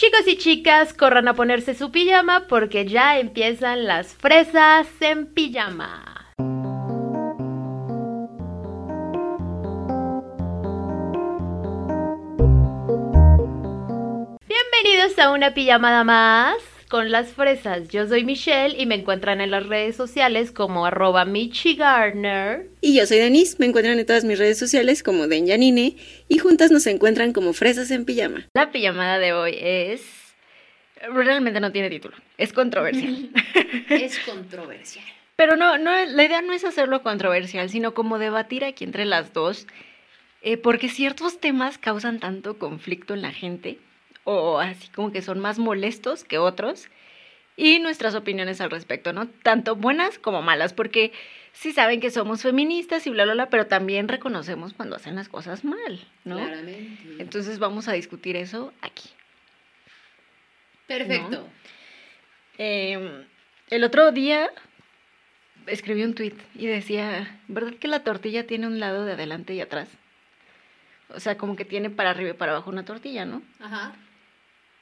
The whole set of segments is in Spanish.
Chicos y chicas, corran a ponerse su pijama porque ya empiezan las fresas en pijama. Bienvenidos a una pijamada más con las fresas. Yo soy Michelle y me encuentran en las redes sociales como arroba Michigarner. Y yo soy Denise, me encuentran en todas mis redes sociales como Den Yanine y juntas nos encuentran como Fresas en Pijama. La pijamada de hoy es... Realmente no tiene título, es controversial. es controversial. Pero no, no, la idea no es hacerlo controversial, sino como debatir aquí entre las dos, eh, porque ciertos temas causan tanto conflicto en la gente o así como que son más molestos que otros y nuestras opiniones al respecto, ¿no? Tanto buenas como malas, porque sí saben que somos feministas y bla, bla, bla, pero también reconocemos cuando hacen las cosas mal, ¿no? Claramente. Entonces vamos a discutir eso aquí. Perfecto. Em, el otro día escribí un tweet y decía, ¿verdad que la tortilla tiene un lado de adelante y atrás? O sea, como que tiene para arriba y para abajo una tortilla, ¿no? Ajá.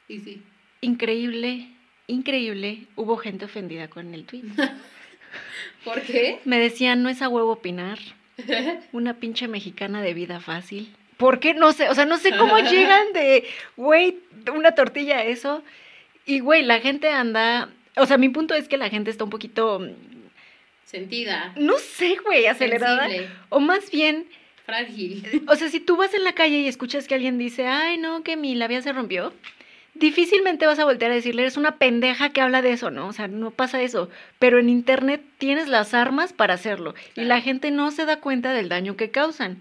Y sí. Increíble, increíble. Hubo gente ofendida con el tweet. ¿Por qué? Me decían, no es a huevo opinar. Una pinche mexicana de vida fácil. ¿Por qué? No sé, o sea, no sé cómo llegan de, güey, una tortilla a eso. Y, güey, la gente anda, o sea, mi punto es que la gente está un poquito... Sentida. No sé, güey, acelerada. O más bien... Frágil. O sea, si tú vas en la calle y escuchas que alguien dice, ay, no, que mi labia se rompió, difícilmente vas a voltear a decirle, eres una pendeja que habla de eso, ¿no? O sea, no pasa eso. Pero en Internet tienes las armas para hacerlo. Y la gente no se da cuenta del daño que causan.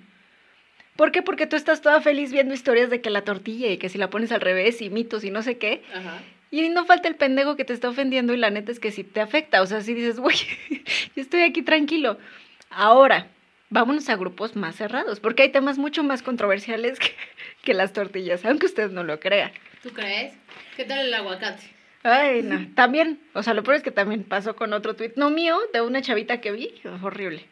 ¿Por qué? Porque tú estás toda feliz viendo historias de que la tortilla y que si la pones al revés y mitos y no sé qué. Ajá. Y no falta el pendejo que te está ofendiendo y la neta es que sí te afecta. O sea, si dices, güey, yo estoy aquí tranquilo. Ahora, vámonos a grupos más cerrados, porque hay temas mucho más controversiales que, que las tortillas, aunque usted no lo crea. ¿Tú crees? ¿Qué tal el aguacate? Ay, no. También, o sea, lo peor es que también pasó con otro tweet, no mío, de una chavita que vi, horrible.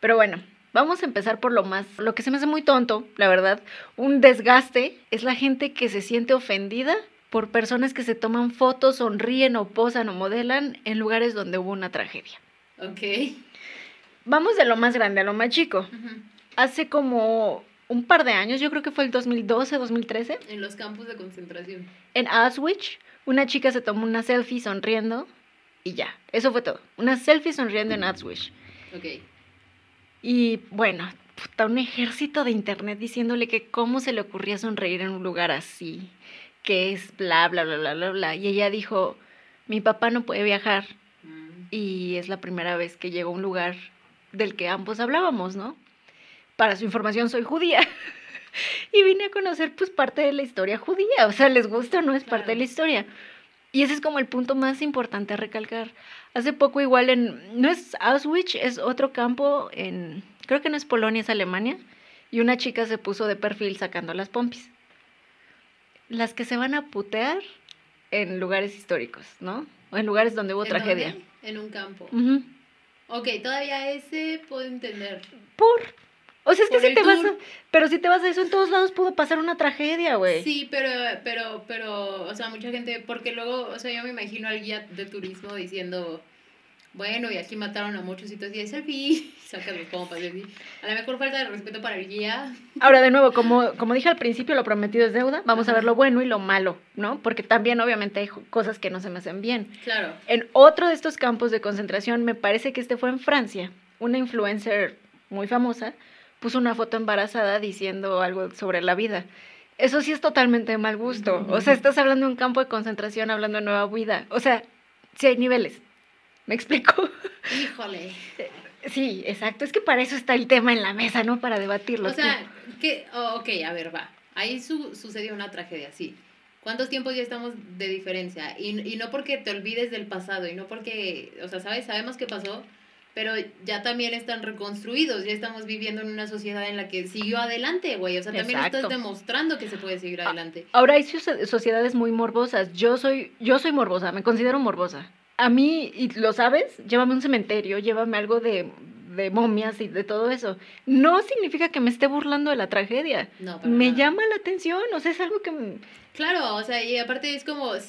Pero bueno, vamos a empezar por lo más, lo que se me hace muy tonto, la verdad, un desgaste, es la gente que se siente ofendida por personas que se toman fotos, sonríen o posan o modelan en lugares donde hubo una tragedia. Ok. Vamos de lo más grande a lo más chico. Hace como un par de años, yo creo que fue el 2012, 2013. En los campos de concentración. En Auschwitz, una chica se tomó una selfie sonriendo y ya, eso fue todo. Una selfie sonriendo en Auschwitz. Ok. Y bueno, puta, un ejército de internet diciéndole que cómo se le ocurría sonreír en un lugar así, que es bla, bla, bla, bla, bla, bla. Y ella dijo, mi papá no puede viajar Mm. y es la primera vez que llegó a un lugar del que ambos hablábamos, ¿no? Para su información, soy judía. y vine a conocer pues parte de la historia judía, o sea, les gusta o no es parte de la historia. Y ese es como el punto más importante a recalcar. Hace poco igual en, no es Auschwitz, es otro campo en, creo que no es Polonia, es Alemania, y una chica se puso de perfil sacando las pompis. Las que se van a putear en lugares históricos, ¿no? O en lugares donde hubo ¿En tragedia. dónde? En un campo. Ujú. Ok, todavía ese puedo entender. Por. O sea, es que si el te vas a. Pero si te vas a eso, en todos lados pudo pasar una tragedia, güey. Sí, pero, pero, pero, o sea, mucha gente, porque luego, o sea, yo me imagino al guía de turismo diciendo, bueno, y aquí mataron a muchos y todo así, selfie, sacas los compas y así. A lo mejor falta de respeto para el guía. Ahora, de nuevo, como, como dije al principio, lo prometido es deuda. Vamos a ver lo bueno y lo malo, ¿no? Porque también, obviamente, hay cosas que no se me hacen bien. Claro. En otro de estos campos de concentración, me parece que este fue en Francia, una influencer muy famosa puso una foto embarazada diciendo algo sobre la vida. Eso sí es totalmente de mal gusto. O sea, estás hablando de un campo de concentración, hablando de nueva vida. O sea, sí hay niveles. ¿Me explico? Híjole. Sí, exacto. Es que para eso está el tema en la mesa, ¿no? Para debatirlo. O sea, que, oh, ok, a ver, va. Ahí su- sucedió una tragedia, sí. ¿Cuántos tiempos ya estamos de diferencia? Y, y no porque te olvides del pasado, y no porque, o sea, ¿sabes? Sabemos qué pasó, pero ya también están reconstruidos, ya estamos viviendo en una sociedad en la que siguió adelante, güey. O sea, también Exacto. estás demostrando que se puede seguir adelante. Ahora hay soci- sociedades muy morbosas. Yo soy, yo soy morbosa, me considero morbosa. A mí, y lo sabes, llévame a un cementerio, llévame algo de, de momias y de todo eso. No significa que me esté burlando de la tragedia. No, Me nada. llama la atención, o sea, es algo que, Claro, o sea, y aparte es como, eh,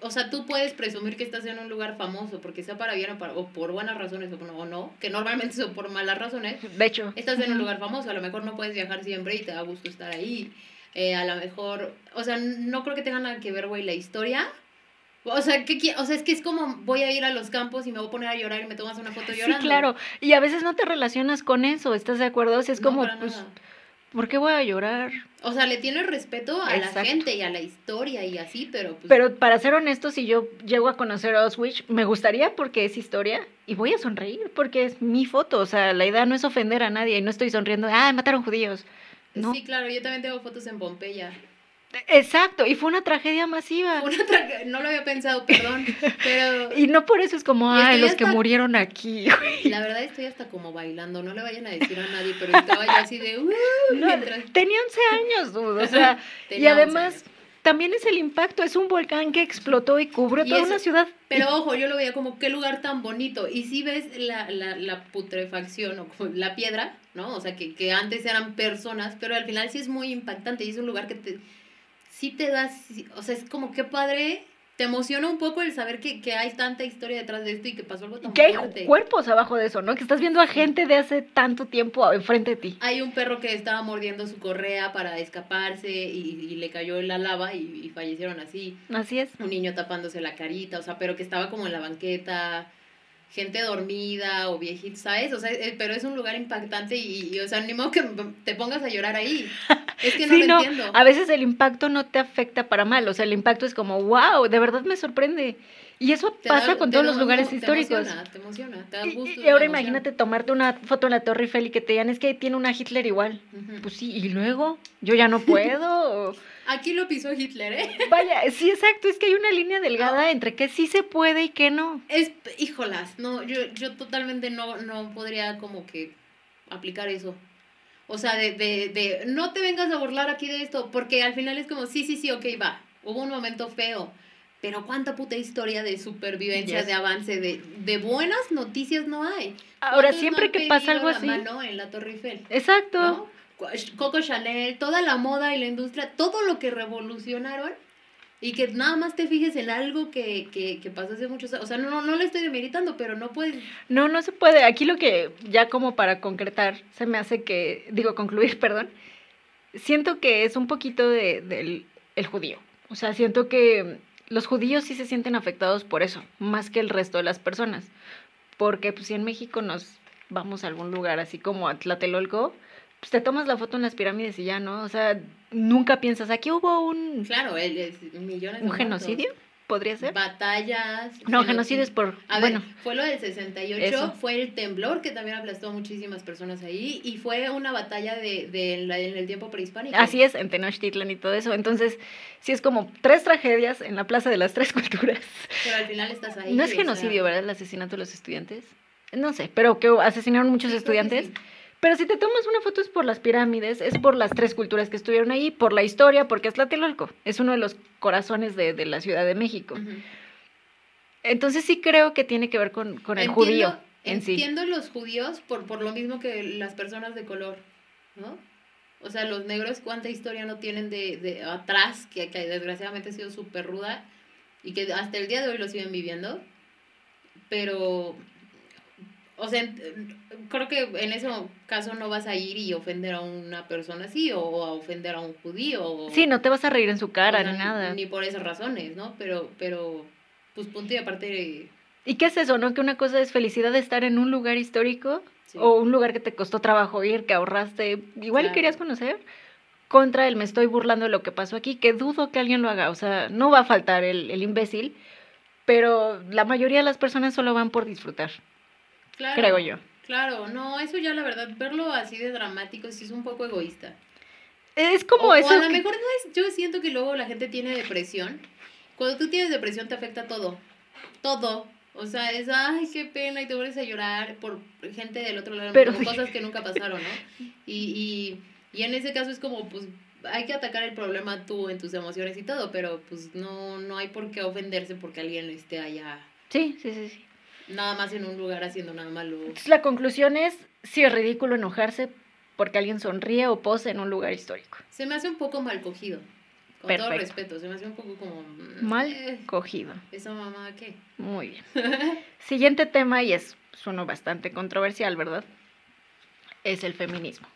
o sea, tú puedes presumir que estás en un lugar famoso, porque sea para bien o, para, o por buenas razones o no, o no, que normalmente son por malas razones. De hecho. Estás en un lugar famoso, a lo mejor no puedes viajar siempre y te da gusto estar ahí. Eh, a lo mejor, o sea, no creo que tenga nada que ver, güey, la historia. O sea, ¿qué, qui- o sea, es que es como voy a ir a los campos y me voy a poner a llorar y me tomas una foto llorando. Sí, claro. Y a veces no te relacionas con eso, ¿estás de acuerdo? O sea, es No, como, pues, nada. ¿Por qué voy a llorar? O sea, le tienes respeto a la gente y a la historia y así, pero pues... Pero para ser honesto, si yo llego a conocer a Auschwitz, me gustaría porque es historia y voy a sonreír porque es mi foto. O sea, la idea no es ofender a nadie y no estoy sonriendo, ah, mataron judíos. No. Sí, claro, yo también tengo fotos en Pompeya. Exacto, y fue una tragedia masiva. Una tra- no lo había pensado, perdón, pero Y no por eso es como, ay, los que murieron aquí. la verdad estoy hasta como bailando, no le vayan a decir a nadie, pero estaba yo así de... "Uh", No, mientras- tenía 11 años, dude, o sea, y Tenía 11 además también es el impacto, es un volcán que explotó y cubrió Y toda eso- una ciudad. Pero ojo, yo lo veía como qué lugar tan bonito. Y si ves la, la, la putrefacción o la piedra, ¿no? O sea, que, que antes eran personas, pero al final sí es muy impactante y es un lugar que te, sí te das, o sea, es como qué padre, te emociona un poco el saber que, que hay tanta historia detrás de esto y que pasó algo tan que hay fuerte. cuerpos abajo de eso, ¿no? Que estás viendo a gente de hace tanto tiempo enfrente de ti. Hay un perro que estaba mordiendo su correa para escaparse y, y le cayó en la lava y, y fallecieron así. Así es. un niño tapándose la carita, o sea, pero que estaba como en la banqueta, gente dormida o viejitos, ¿sabes? O sea, eh, pero es un lugar impactante y, y, o sea, ni modo que te pongas a llorar ahí. Es que no sí, lo no, entiendo. a veces el impacto no te afecta para mal, o sea, el impacto es como, wow, de verdad me sorprende. Y eso Te da- pasa con todos los lugares te históricos. emociona, te emociona, te da Y- gusto. Y, ahora imagínate tomarte una foto en la Torre Eiffel y que te digan, es que tiene una Hitler igual. Pues sí, y luego, yo ya no puedo. o- Aquí lo pisó Hitler, ¿eh? Vaya, sí, exacto, es que hay una línea delgada entre que sí se puede y que no. Es, híjolas, no, yo, yo totalmente no, no podría como que aplicar eso. O sea, de, de, de, no te vengas a burlar aquí de esto, porque al final es como, sí, sí, sí, ok, va, hubo un momento feo, pero cuánta puta historia de supervivencia, Yes. de avance, de, de buenas noticias no hay. Ahora, ¿Cuántos no siempre han que pasa algo la así. mano en la Torre Eiffel? Exacto. ¿no? Coco Chanel, toda la moda y la industria, todo lo que revolucionaron y que nada más te fijes en algo que, que, que pasó hace muchos años. O sea, no, no le estoy demeritando, pero no puedes. No, no se puede. Aquí lo que, ya como para concretar, se me hace que, digo, concluir, perdón, siento que es un poquito de, del el judío. O sea, siento que los judíos sí se sienten afectados por eso, más que el resto de las personas. Porque pues si en México nos vamos a algún lugar así como a Tlatelolco, pues te tomas la foto en las pirámides y ya, ¿no? O sea, nunca piensas, aquí hubo un, Claro, el, el- millones de un genocidio, podría ser. Batallas. No, genocidio es por, A bueno, ver, fue lo del 68, Eso. fue el temblor que también aplastó a muchísimas personas ahí y fue una batalla de, de la- en el tiempo prehispánico. Así es, en Tenochtitlan y todo eso. Entonces, sí es como tres tragedias en la Plaza de las Tres Culturas. Pero al final estás ahí. No es o genocidio, sea, ¿verdad? El asesinato de los estudiantes. No sé, pero que asesinaron muchos sí, estudiantes. sí. Pero si te tomas una foto es por las pirámides, es por las tres culturas que estuvieron ahí, por la historia, porque es Tlatelolco. Es uno de los corazones de, de la Ciudad de México. Entonces sí creo que tiene que ver con, con el Entiendo- judío en sí. Entiendo los judíos por, por lo mismo que las personas de color, ¿no? O sea, los negros, cuánta historia no tienen de, de atrás, que, que desgraciadamente ha sido súper ruda y que hasta el día de hoy lo siguen viviendo. Pero, o sea, creo que en ese caso no vas a ir y ofender a una persona así o, o a ofender a un judío. O, Sí, no te vas a reír en su cara o sea, ni nada. Ni por esas razones, ¿no? Pero, pero pues punto y aparte... ¿Y qué es eso, no? Que una cosa es felicidad de estar en un lugar histórico sí. o un lugar que te costó trabajo ir, que ahorraste, igual y Claro. querías conocer, contra el me estoy burlando de lo que pasó aquí, que dudo que alguien lo haga, o sea, no va a faltar el, el imbécil, pero la mayoría de las personas solo van por disfrutar, Claro, creo yo. Claro, no, eso ya la verdad, verlo así de dramático sí es un poco egoísta. Es como o, eso. o a lo que- mejor no es, yo siento que luego la gente tiene depresión. Cuando tú tienes depresión te afecta todo, todo. O sea, es, ay, qué pena, y te vuelves a llorar por gente del otro lado, Pero por cosas que nunca pasaron, ¿no? Y, y, y en ese caso es como, pues, hay que atacar el problema tú en tus emociones y todo, pero pues no, no hay por qué ofenderse porque alguien esté allá, Sí, sí, sí, sí. Nada más en un lugar haciendo nada malo. Entonces, la conclusión es, sí es ridículo enojarse porque alguien sonríe o pose en un lugar histórico. Se me hace un poco mal cogido. Con todo respeto, se me hace un poco como... mm, Mal eh, cogido. ¿Esa mamá qué? Muy bien. Siguiente tema, y es pues, uno bastante controversial, ¿verdad? Es el feminismo.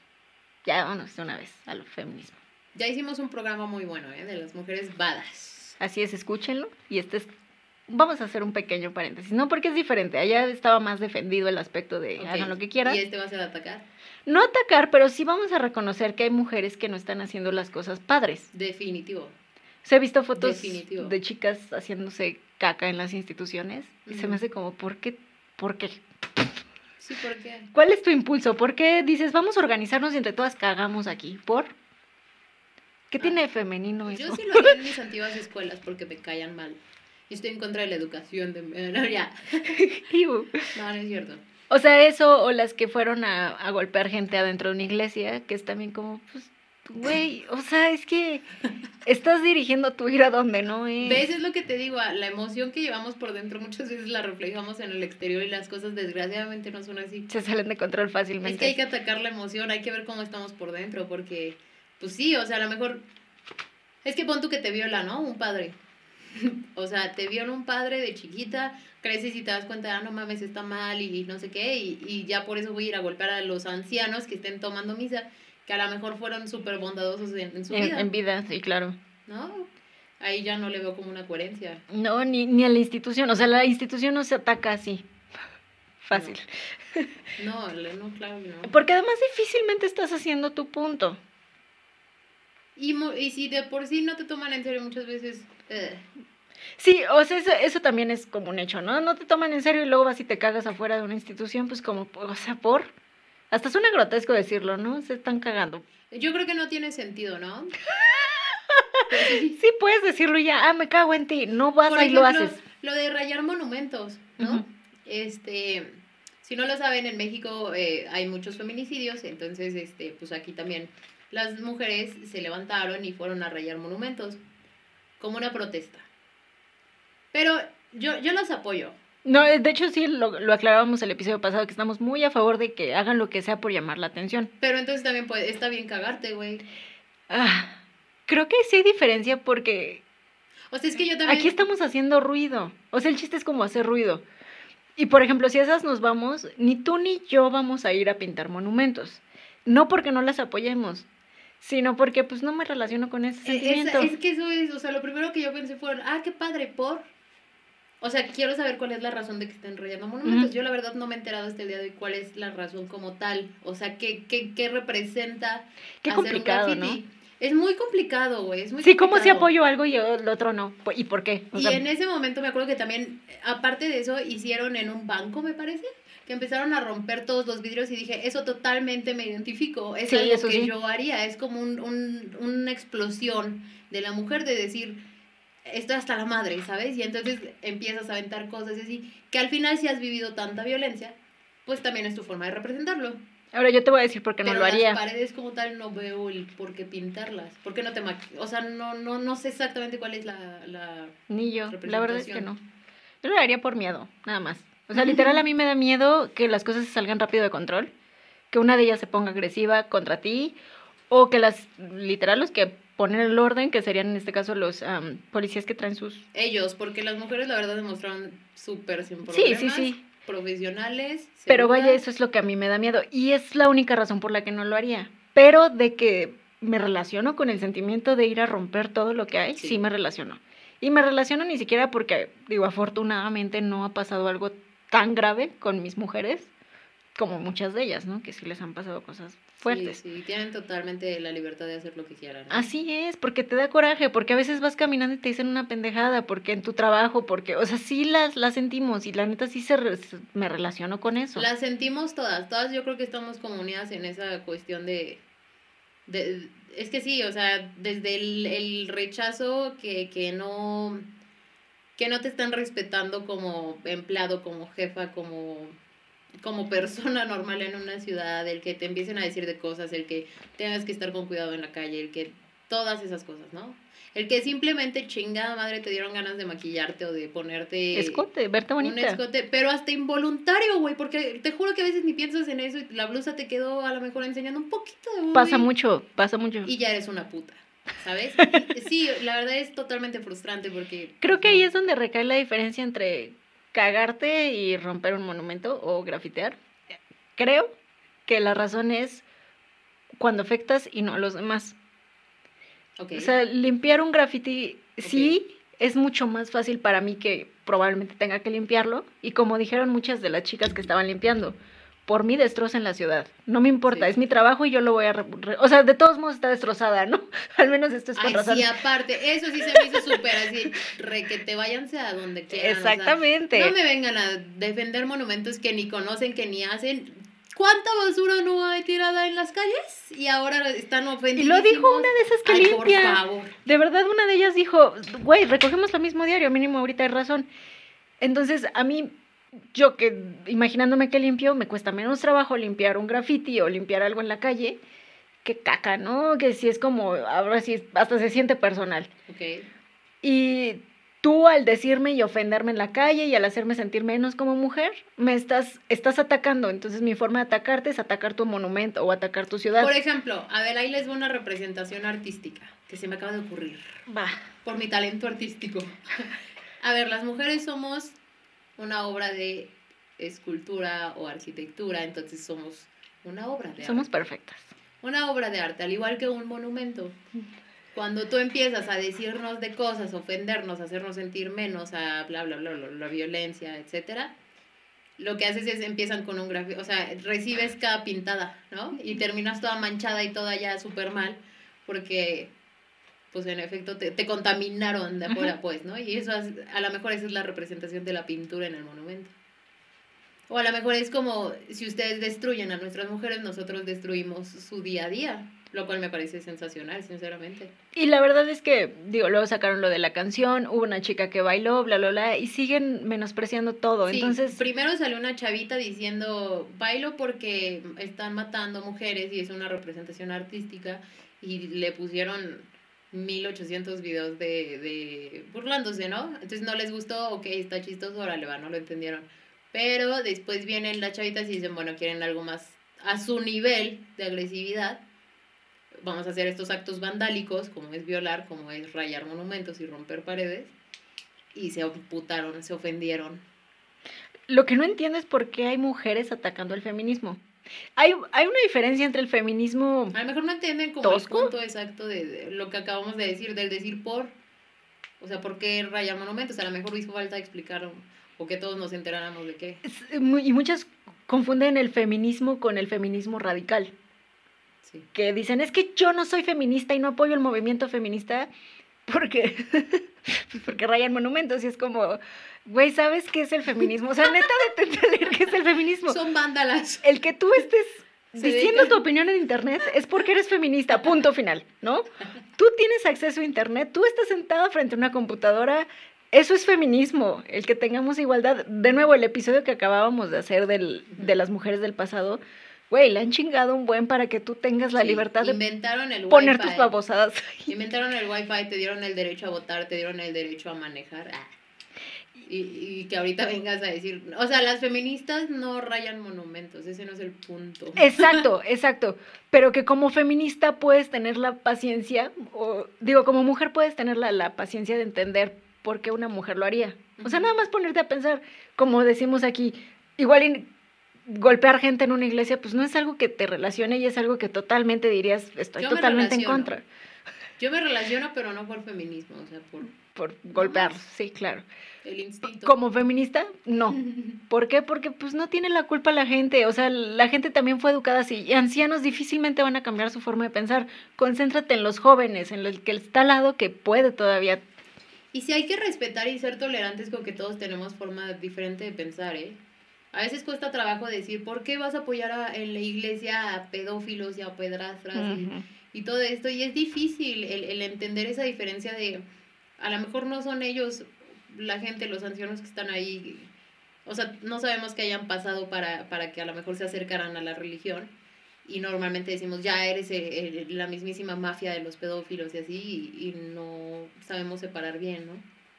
Ya vámonos de una vez al feminismo. Ya hicimos un programa muy bueno, ¿eh? De las mujeres badas. Así es, escúchenlo. Y este es. Vamos a hacer un pequeño paréntesis, ¿no? Porque es diferente. Allá estaba más defendido el aspecto de hagan lo que quieran. Y este va a ser atacar. No atacar, pero sí vamos a reconocer que hay mujeres que no están haciendo las cosas padres. Definitivo. Se he visto fotos Definitivo. de chicas haciéndose caca en las instituciones y se me hace como, ¿por qué? ¿Por qué? Sí, ¿por qué? ¿Cuál es tu impulso? ¿Por qué dices, vamos a organizarnos y entre todas cagamos aquí? ¿Por? ¿Qué Ah, tiene de femenino eso? Yo sí lo haría en mis antiguas escuelas porque me callan mal. Y estoy en contra de la educación de... No, ya. No, no es cierto. O sea, eso o las que fueron a, a golpear gente adentro de una iglesia, que es también como, pues, güey, o sea, es que estás dirigiendo tu ira donde no es. ¿Ves? Es lo que te digo, la emoción que llevamos por dentro muchas veces la reflejamos en el exterior y las cosas desgraciadamente no son así. Se salen de control Es que hay fácilmente. que atacar la emoción, hay que ver cómo estamos por dentro, porque, pues sí, o sea, a lo mejor, es que pon tú que te viola, ¿no? Un padre. o sea, te viola un padre de chiquita, creces y te das cuenta, ah, no mames, está mal y no sé qué, y, y ya por eso voy a ir a golpear a los ancianos que estén tomando misa, que a lo mejor fueron súper bondadosos en, en su En, vida, en vida, sí, claro. ¿no? Ahí ya no le veo como una coherencia. No, ni, ni a la institución. O sea, la institución no se ataca así. Fácil. No, le- no, claro que no. Porque además difícilmente estás haciendo tu punto. Y, mo- y si de por sí no te toman en serio muchas veces, Sí, o sea, eso, eso también es como un hecho, ¿no? No te toman en serio y luego vas y te cagas afuera de una institución, pues como, o sea, por... Hasta suena grotesco decirlo, ¿no? Se están cagando. yo creo que no tiene sentido, ¿no? Sí. Sí, puedes decirlo y ya, ah, me cago en ti. No vas ahí lo haces. Lo de rayar monumentos, ¿no? Este, si no lo saben, en México eh, hay muchos feminicidios, entonces, este, pues aquí también las mujeres se levantaron y fueron a rayar monumentos como una protesta. Pero yo, yo los apoyo. No, eh, de hecho sí, lo, lo aclarábamos el episodio pasado, que estamos muy a favor de que hagan lo que sea por llamar la atención. Pero entonces también puede, está bien cagarte, güey. Ah, creo que sí hay diferencia porque O sea, es que yo también... aquí estamos haciendo ruido. O sea, el chiste es como hacer ruido. Y por ejemplo, si esas nos vamos, ni tú ni yo vamos a ir a pintar monumentos. No porque no las apoyemos, sino porque pues no me relaciono con ese Eh, sentimiento. Es, es que eso es, o sea, lo primero que yo pensé fue, ah, qué padre, por. O sea, quiero saber cuál es la razón de que estén rayando monumentos. Yo la verdad no me he enterado hasta el día de hoy cuál es la razón como tal. O sea, qué, qué, qué representa Qué hacer un complicado, ¿no? graffiti. Es muy complicado, güey. Es muy Sí, ¿cómo si complicado. apoyo algo y el otro no? ¿Y por qué? O Y sea, en ese momento me acuerdo que también, aparte de eso, hicieron en un banco, me parece, que empezaron a romper todos los vidrios y dije, eso totalmente me identifico, es Sí, algo eso que sí. yo haría, es como un, un- una explosión de la mujer de decir, estoy hasta la madre, ¿sabes? Y entonces empiezas a aventar cosas y así, que al final si has vivido tanta violencia, pues también es tu forma de representarlo. Ahora yo te voy a decir por qué no lo haría. las paredes como tal no veo el por qué pintarlas. ¿Por qué no te maqui O sea, no, no, no sé exactamente cuál es la... la... Ni yo, la verdad es que no. Yo lo haría por miedo, nada más. O sea, literal a mí me da miedo que las cosas se salgan rápido de control, que una de ellas se ponga agresiva contra ti, o que las, literal, los que ponen el orden, que serían en este caso los policías que traen sus... Ellos, porque las mujeres la verdad demostraron súper sin problemas. sí, sí. Profesionales. Pero vaya, eso es lo que a mí me da miedo. Y es la única razón por la que no lo haría. Pero de que me relaciono con el sentimiento de ir a romper todo lo que hay, sí, Sí. me relaciono. Y me relaciono ni siquiera porque, digo, afortunadamente no ha pasado algo tan grave con mis mujeres como muchas de ellas, ¿no? Que sí les han pasado cosas fuertes. Sí, sí, tienen totalmente la libertad de hacer lo que quieran. ¿no? Así es, porque te da coraje, porque a veces vas caminando y te dicen una pendejada, porque en tu trabajo, porque, o sea, sí las, las sentimos y la neta sí se re- se- me relaciono con eso. Las sentimos todas, todas yo creo que estamos como unidas en esa cuestión de... de es que sí, o sea, desde el, el rechazo que, que no que no te están respetando como empleado, como jefa, como como persona normal en una ciudad, el que te empiecen a decir de cosas, el que tengas que estar con cuidado en la calle, el que todas esas cosas, ¿no? El que simplemente chingada madre te dieron ganas de maquillarte o de ponerte Escote, verte un bonita. escote, pero hasta involuntario, güey, porque te juro que a veces ni piensas en eso y la blusa te quedó a lo mejor enseñando un poquito de Pasa mucho, pasa mucho. y ya eres una puta. ¿Sabes? sí, la verdad es totalmente frustrante porque... Creo que ahí es donde recae la diferencia entre cagarte y romper un monumento o grafitear. Creo que la razón es cuando afectas y no a los demás. O sea, limpiar un graffiti sí es mucho más fácil para mí que probablemente tenga que limpiarlo. Y como dijeron muchas de las chicas que estaban limpiando, por mí destrocen la ciudad. No me importa, es mi trabajo y yo lo voy a... o sea, de todos modos está destrozada, ¿no? Al menos esto es con Ay, Sí, aparte, eso sí se me hizo súper así, re que te váyanse a donde quieran. Exactamente. no me vengan a defender monumentos que ni conocen, que ni hacen. ¿Cuánta basura no hay tirada en las calles? Y ahora están ofendidos. Y lo dijo una de esas que limpia. Por favor. De verdad, una de ellas dijo, güey, recogemos lo mismo diario, mínimo ahorita hay razón. Entonces, a mí yo que imaginándome que limpio, me cuesta menos trabajo limpiar un graffiti o limpiar algo en la calle que caca, ¿no? Que si es como, ahora sí, hasta se siente personal. Ok. Y tú al decirme y ofenderme en la calle y al hacerme sentir menos como mujer, me estás, estás atacando. Entonces mi forma de atacarte es atacar tu monumento o atacar tu ciudad. Por ejemplo, a ver, ahí les voy una representación artística que se me acaba de ocurrir. Va. Por mi talento artístico. a ver, las mujeres somos una obra de escultura o arquitectura, entonces somos una obra de arte. Somos perfectas. Una obra de arte, al igual que un monumento. Cuando tú empiezas a decirnos de cosas, ofendernos, hacernos sentir menos, a bla, bla, bla, bla la violencia, etcétera, lo que haces es empiezan con un gráfico, o sea, recibes cada pintada, ¿no? Y terminas toda manchada y toda ya súper mal, porque pues en efecto te, te contaminaron de afuera, pues, ¿no? Y eso a lo mejor esa es la representación de la pintura en el monumento. O a lo mejor es como si ustedes destruyen a nuestras mujeres, nosotros destruimos su día a día, lo cual me parece sensacional, sinceramente. Y la verdad es que, digo, luego sacaron lo de la canción, hubo una chica que bailó, bla, bla, bla, y siguen menospreciando todo. Sí, Entonces. Primero salió una chavita diciendo, bailo porque están matando mujeres y es una representación artística, y le pusieron 1800 videos de, de burlándose, ¿no? Entonces no les gustó, ok, está chistoso, ahora le va, no lo entendieron. Pero después vienen las chavitas y dicen, bueno, quieren algo más a su nivel de agresividad. Vamos a hacer estos actos vandálicos, como es violar, como es rayar monumentos y romper paredes. Y se putaron, se ofendieron. Lo que no entiendo es por qué hay mujeres atacando el feminismo. Hay, hay una diferencia entre el feminismo. A lo mejor no entienden como el punto exacto de, lo que acabamos de decir, del decir por. O sea, ¿por qué rayar monumentos? A lo mejor hizo falta explicar o, que todos nos enteráramos de qué. Y muchas confunden el feminismo con el feminismo radical. Sí. Que dicen, es que yo no soy feminista y no apoyo el movimiento feminista porque, porque rayan monumentos y es como, Güey, ¿sabes qué es el feminismo? O sea, neta de entender qué es el feminismo. Son vándalas. El que tú estés diciendo tu opinión en internet es porque eres feminista, punto final, ¿no? Tú tienes acceso a internet, tú estás sentado frente a una computadora, eso es feminismo, el que tengamos igualdad. De nuevo, el episodio que acabábamos de hacer del, de las mujeres del pasado, güey, le han chingado un buen para que tú tengas la libertad de el poner tus babosadas. Inventaron el wifi, te dieron el derecho a votar, te dieron el derecho a manejar. Ah y, que ahorita vengas a decir, o sea, las feministas no rayan monumentos, ese no es el punto. Exacto, exacto, pero que como feminista puedes tener la paciencia, o digo, como mujer puedes tener la, la paciencia de entender por qué una mujer lo haría. O sea, nada más ponerte a pensar, como decimos aquí, igual golpear gente en una iglesia, pues no es algo que te relacione y es algo que totalmente dirías, estoy totalmente en contra. Yo me relaciono, pero no por feminismo, o sea, por... Por golpear, sí, claro. El instinto. Como feminista, no. ¿Por qué? Porque pues no tiene la culpa la gente. O sea, la gente también fue educada así. Y ancianos difícilmente van a cambiar su forma de pensar. Concéntrate en los jóvenes, en el que está al lado que puede todavía. Y si hay que respetar y ser tolerantes con que todos tenemos forma diferente de pensar, ¿eh? A veces cuesta trabajo decir, ¿por qué vas a apoyar en la iglesia a pedófilos y a pedrastras y, todo esto? Y es difícil el, el entender esa diferencia de, a lo mejor no son ellos la gente, los ancianos que están ahí, o sea, no sabemos que hayan pasado para, para que a lo mejor se acercaran a la religión. Y normalmente decimos, ya eres la mismísima mafia de los pedófilos y así, y, no sabemos separar bien, ¿no?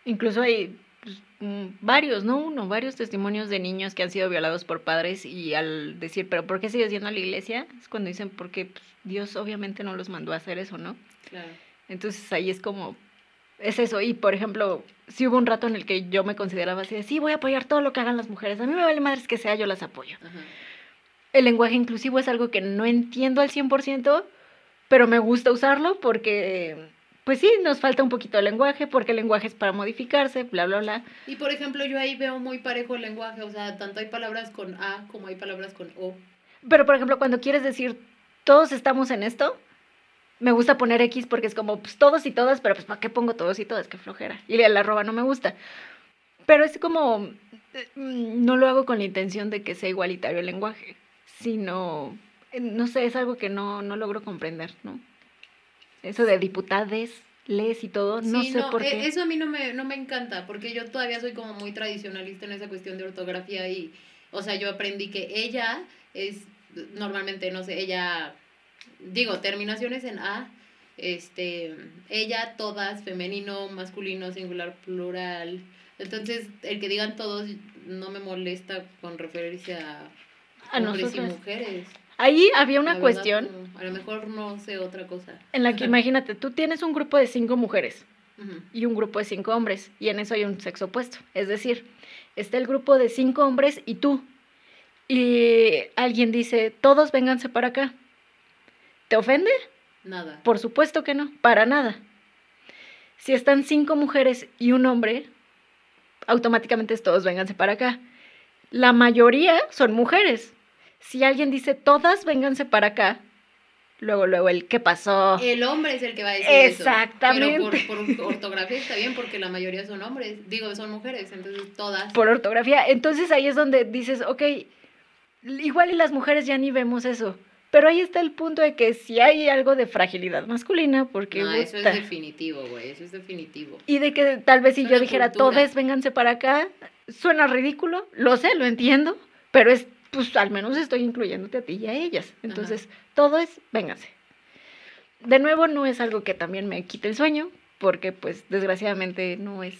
Incluso hay pues, mm, varios, ¿no? Uno, varios testimonios de niños que han sido violados por padres y al decir, pero ¿por qué sigues yendo a la iglesia? Es cuando dicen, porque pues, Dios obviamente no los mandó a hacer eso, ¿no? Claro. Entonces ahí es como, es eso. Y por ejemplo, si hubo un rato en el que yo me consideraba así de, sí, voy a apoyar todo lo que hagan las mujeres. A mí me vale madres que sea, yo las apoyo. Ajá. El lenguaje inclusivo es algo que no entiendo al 100%, pero me gusta usarlo porque, pues sí, nos falta un poquito de lenguaje, porque el lenguaje es para modificarse, bla, bla, bla. Y por ejemplo, yo ahí veo muy parejo el lenguaje, o sea, tanto hay palabras con A como hay palabras con O. Pero por ejemplo, cuando quieres decir, todos estamos en esto, me gusta poner X porque es como, pues todos y todas, pero pues ¿para qué pongo todos y todas? Qué flojera. Y la arroba no me gusta. Pero es como, mm, no lo hago con la intención de que sea igualitario el lenguaje, sino, eh, no sé, es algo que no, no logro comprender, ¿no? Eso de diputades, les y todo, no Sí, sé por e- qué. Eso a mí no me, no me encanta, porque yo todavía soy como muy tradicionalista en esa cuestión de ortografía y, o sea, yo aprendí que ella es, normalmente, no sé, ella, digo, terminaciones en A, este, ella, todas, femenino, masculino, singular, plural. Entonces, el que digan todos no me molesta con referirse a, A hombres y mujeres. Ahí había una verdad, cuestión no, a lo mejor no sé otra cosa. en la que imagínate, tú tienes un grupo de cinco mujeres. Y un grupo de cinco hombres, y en eso hay un sexo opuesto. Es decir, está el grupo de cinco hombres y tú. Y alguien dice, todos vénganse para acá. ¿Te ofende? Nada. Por supuesto que no, para nada. Si están cinco mujeres y un hombre, automáticamente es todos vénganse para acá. La mayoría son mujeres. Si alguien dice todas vénganse para acá, luego, luego el ¿qué pasó? El hombre es el que va a decir Exactamente. eso. Pero por, por ortografía está bien porque la mayoría son hombres, digo, son mujeres, entonces todas. por ortografía. Entonces ahí es donde dices, ok, igual y las mujeres ya ni vemos eso. Pero ahí está el punto de que si hay algo de fragilidad masculina, porque... no, eso es definitivo, güey, eso es definitivo. Y de que tal vez si yo dijera, todos vénganse para acá, suena ridículo, lo sé, lo entiendo, pero es, pues al menos estoy incluyéndote a ti y a ellas. Entonces, todo es, vénganse. De nuevo, no es algo que también me quite el sueño, porque pues desgraciadamente no es,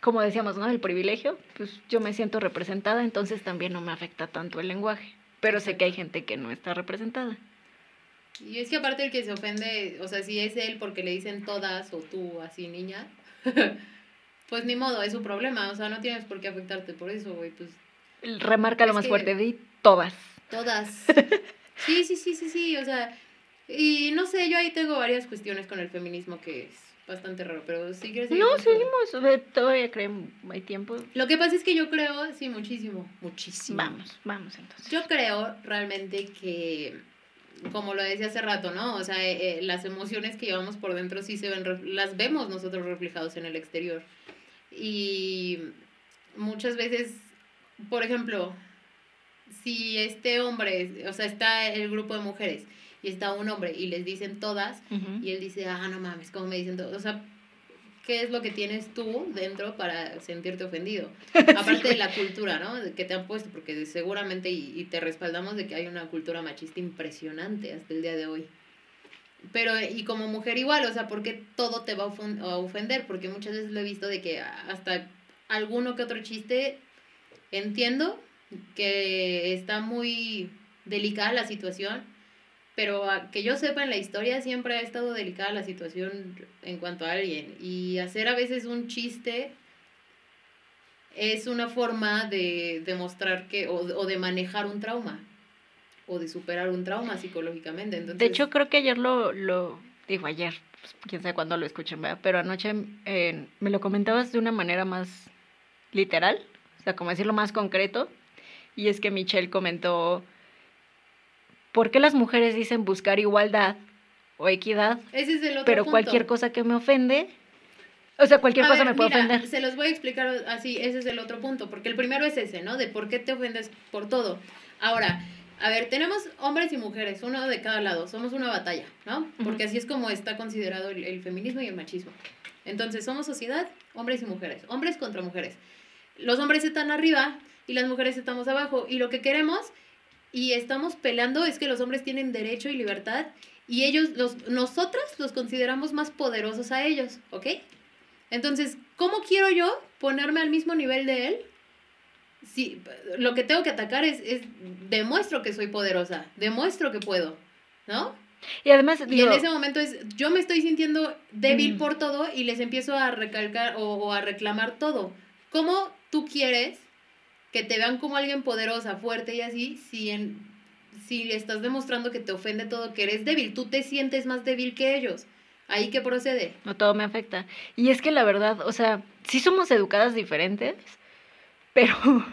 como decíamos, ¿no? El privilegio, pues yo me siento representada, entonces también no me afecta tanto el lenguaje. Pero sé que hay gente que no está representada. Y es que aparte el que se ofende, o sea, si es él porque le dicen todas o tú así niña, pues ni modo, es su problema, o sea, no tienes por qué afectarte por eso, güey, pues Remarca lo más fuerte, di todas. Todas. Sí, sí, sí, sí, sí, o sea, y no sé, yo ahí tengo varias cuestiones con el feminismo que es bastante raro, pero sí seguir No, seguimos, todavía creen, hay tiempo. Lo que pasa es que yo creo, sí, muchísimo, muchísimo. Vamos, vamos entonces. Yo creo realmente que, como lo decía hace rato, ¿no? O sea, eh, eh, las emociones que llevamos por dentro sí se ven, las vemos nosotros reflejados en el exterior. Y muchas veces, por ejemplo, si este hombre, o sea, está el grupo de mujeres y está un hombre y les dicen todas, Ujú. y él dice, ah, no mames, ¿cómo me dicen todo? O sea, ¿qué es lo que tienes tú dentro para sentirte ofendido? Aparte de la cultura, ¿no? Que te han puesto, porque seguramente, y, y te respaldamos de que hay una cultura machista impresionante hasta el día de hoy. Pero, y como mujer igual, o sea, ¿por qué todo te va a ofender? Porque muchas veces lo he visto de que hasta alguno que otro chiste, entiendo que está muy delicada la situación, pero a- que yo sepa en la historia siempre ha estado delicada la situación en cuanto a alguien. Y hacer a veces un chiste es una forma de demostrar que, o, o de manejar un trauma, o de superar un trauma psicológicamente. De hecho, creo que ayer lo, lo digo ayer, pues, quién sabe cuándo lo escuchen, ¿verdad? pero anoche eh, me lo comentabas de una manera más literal, o sea, como decirlo más concreto, y es que Michelle comentó, ¿por qué las mujeres dicen buscar igualdad o equidad, ese es el otro pero punto. cualquier cosa que me ofende, o sea, cualquier A cosa ver, me puede mira, ofender? Se los voy a explicar así, ese es el otro punto, porque el primero es ese, ¿no? De por qué te ofendes por todo. Ahora, a ver, tenemos hombres y mujeres, uno de cada lado, somos una batalla, ¿no? Porque así es como está considerado el, el feminismo y el machismo. Entonces, somos sociedad, hombres y mujeres, hombres contra mujeres. Los hombres están arriba y las mujeres estamos abajo, y lo que queremos y estamos peleando es que los hombres tienen derecho y libertad y ellos, los, nosotras los consideramos más poderosos a ellos, ¿ok? Entonces, ¿cómo quiero yo ponerme al mismo nivel de él? Si lo que tengo que atacar es, es demuestro que soy poderosa, demuestro que puedo, ¿no? Y además, Y digo, en ese momento es, yo me estoy sintiendo débil Mm. por todo y les empiezo a recalcar o, o a reclamar todo. ¿Cómo tú quieres que te vean como alguien poderosa, fuerte y así, si, en, si estás demostrando que te ofende todo, que eres débil? Tú te sientes más débil que ellos. ¿Ahí qué procede? no todo me afecta. Y es que la verdad, o sea, sí somos educadas diferentes, pero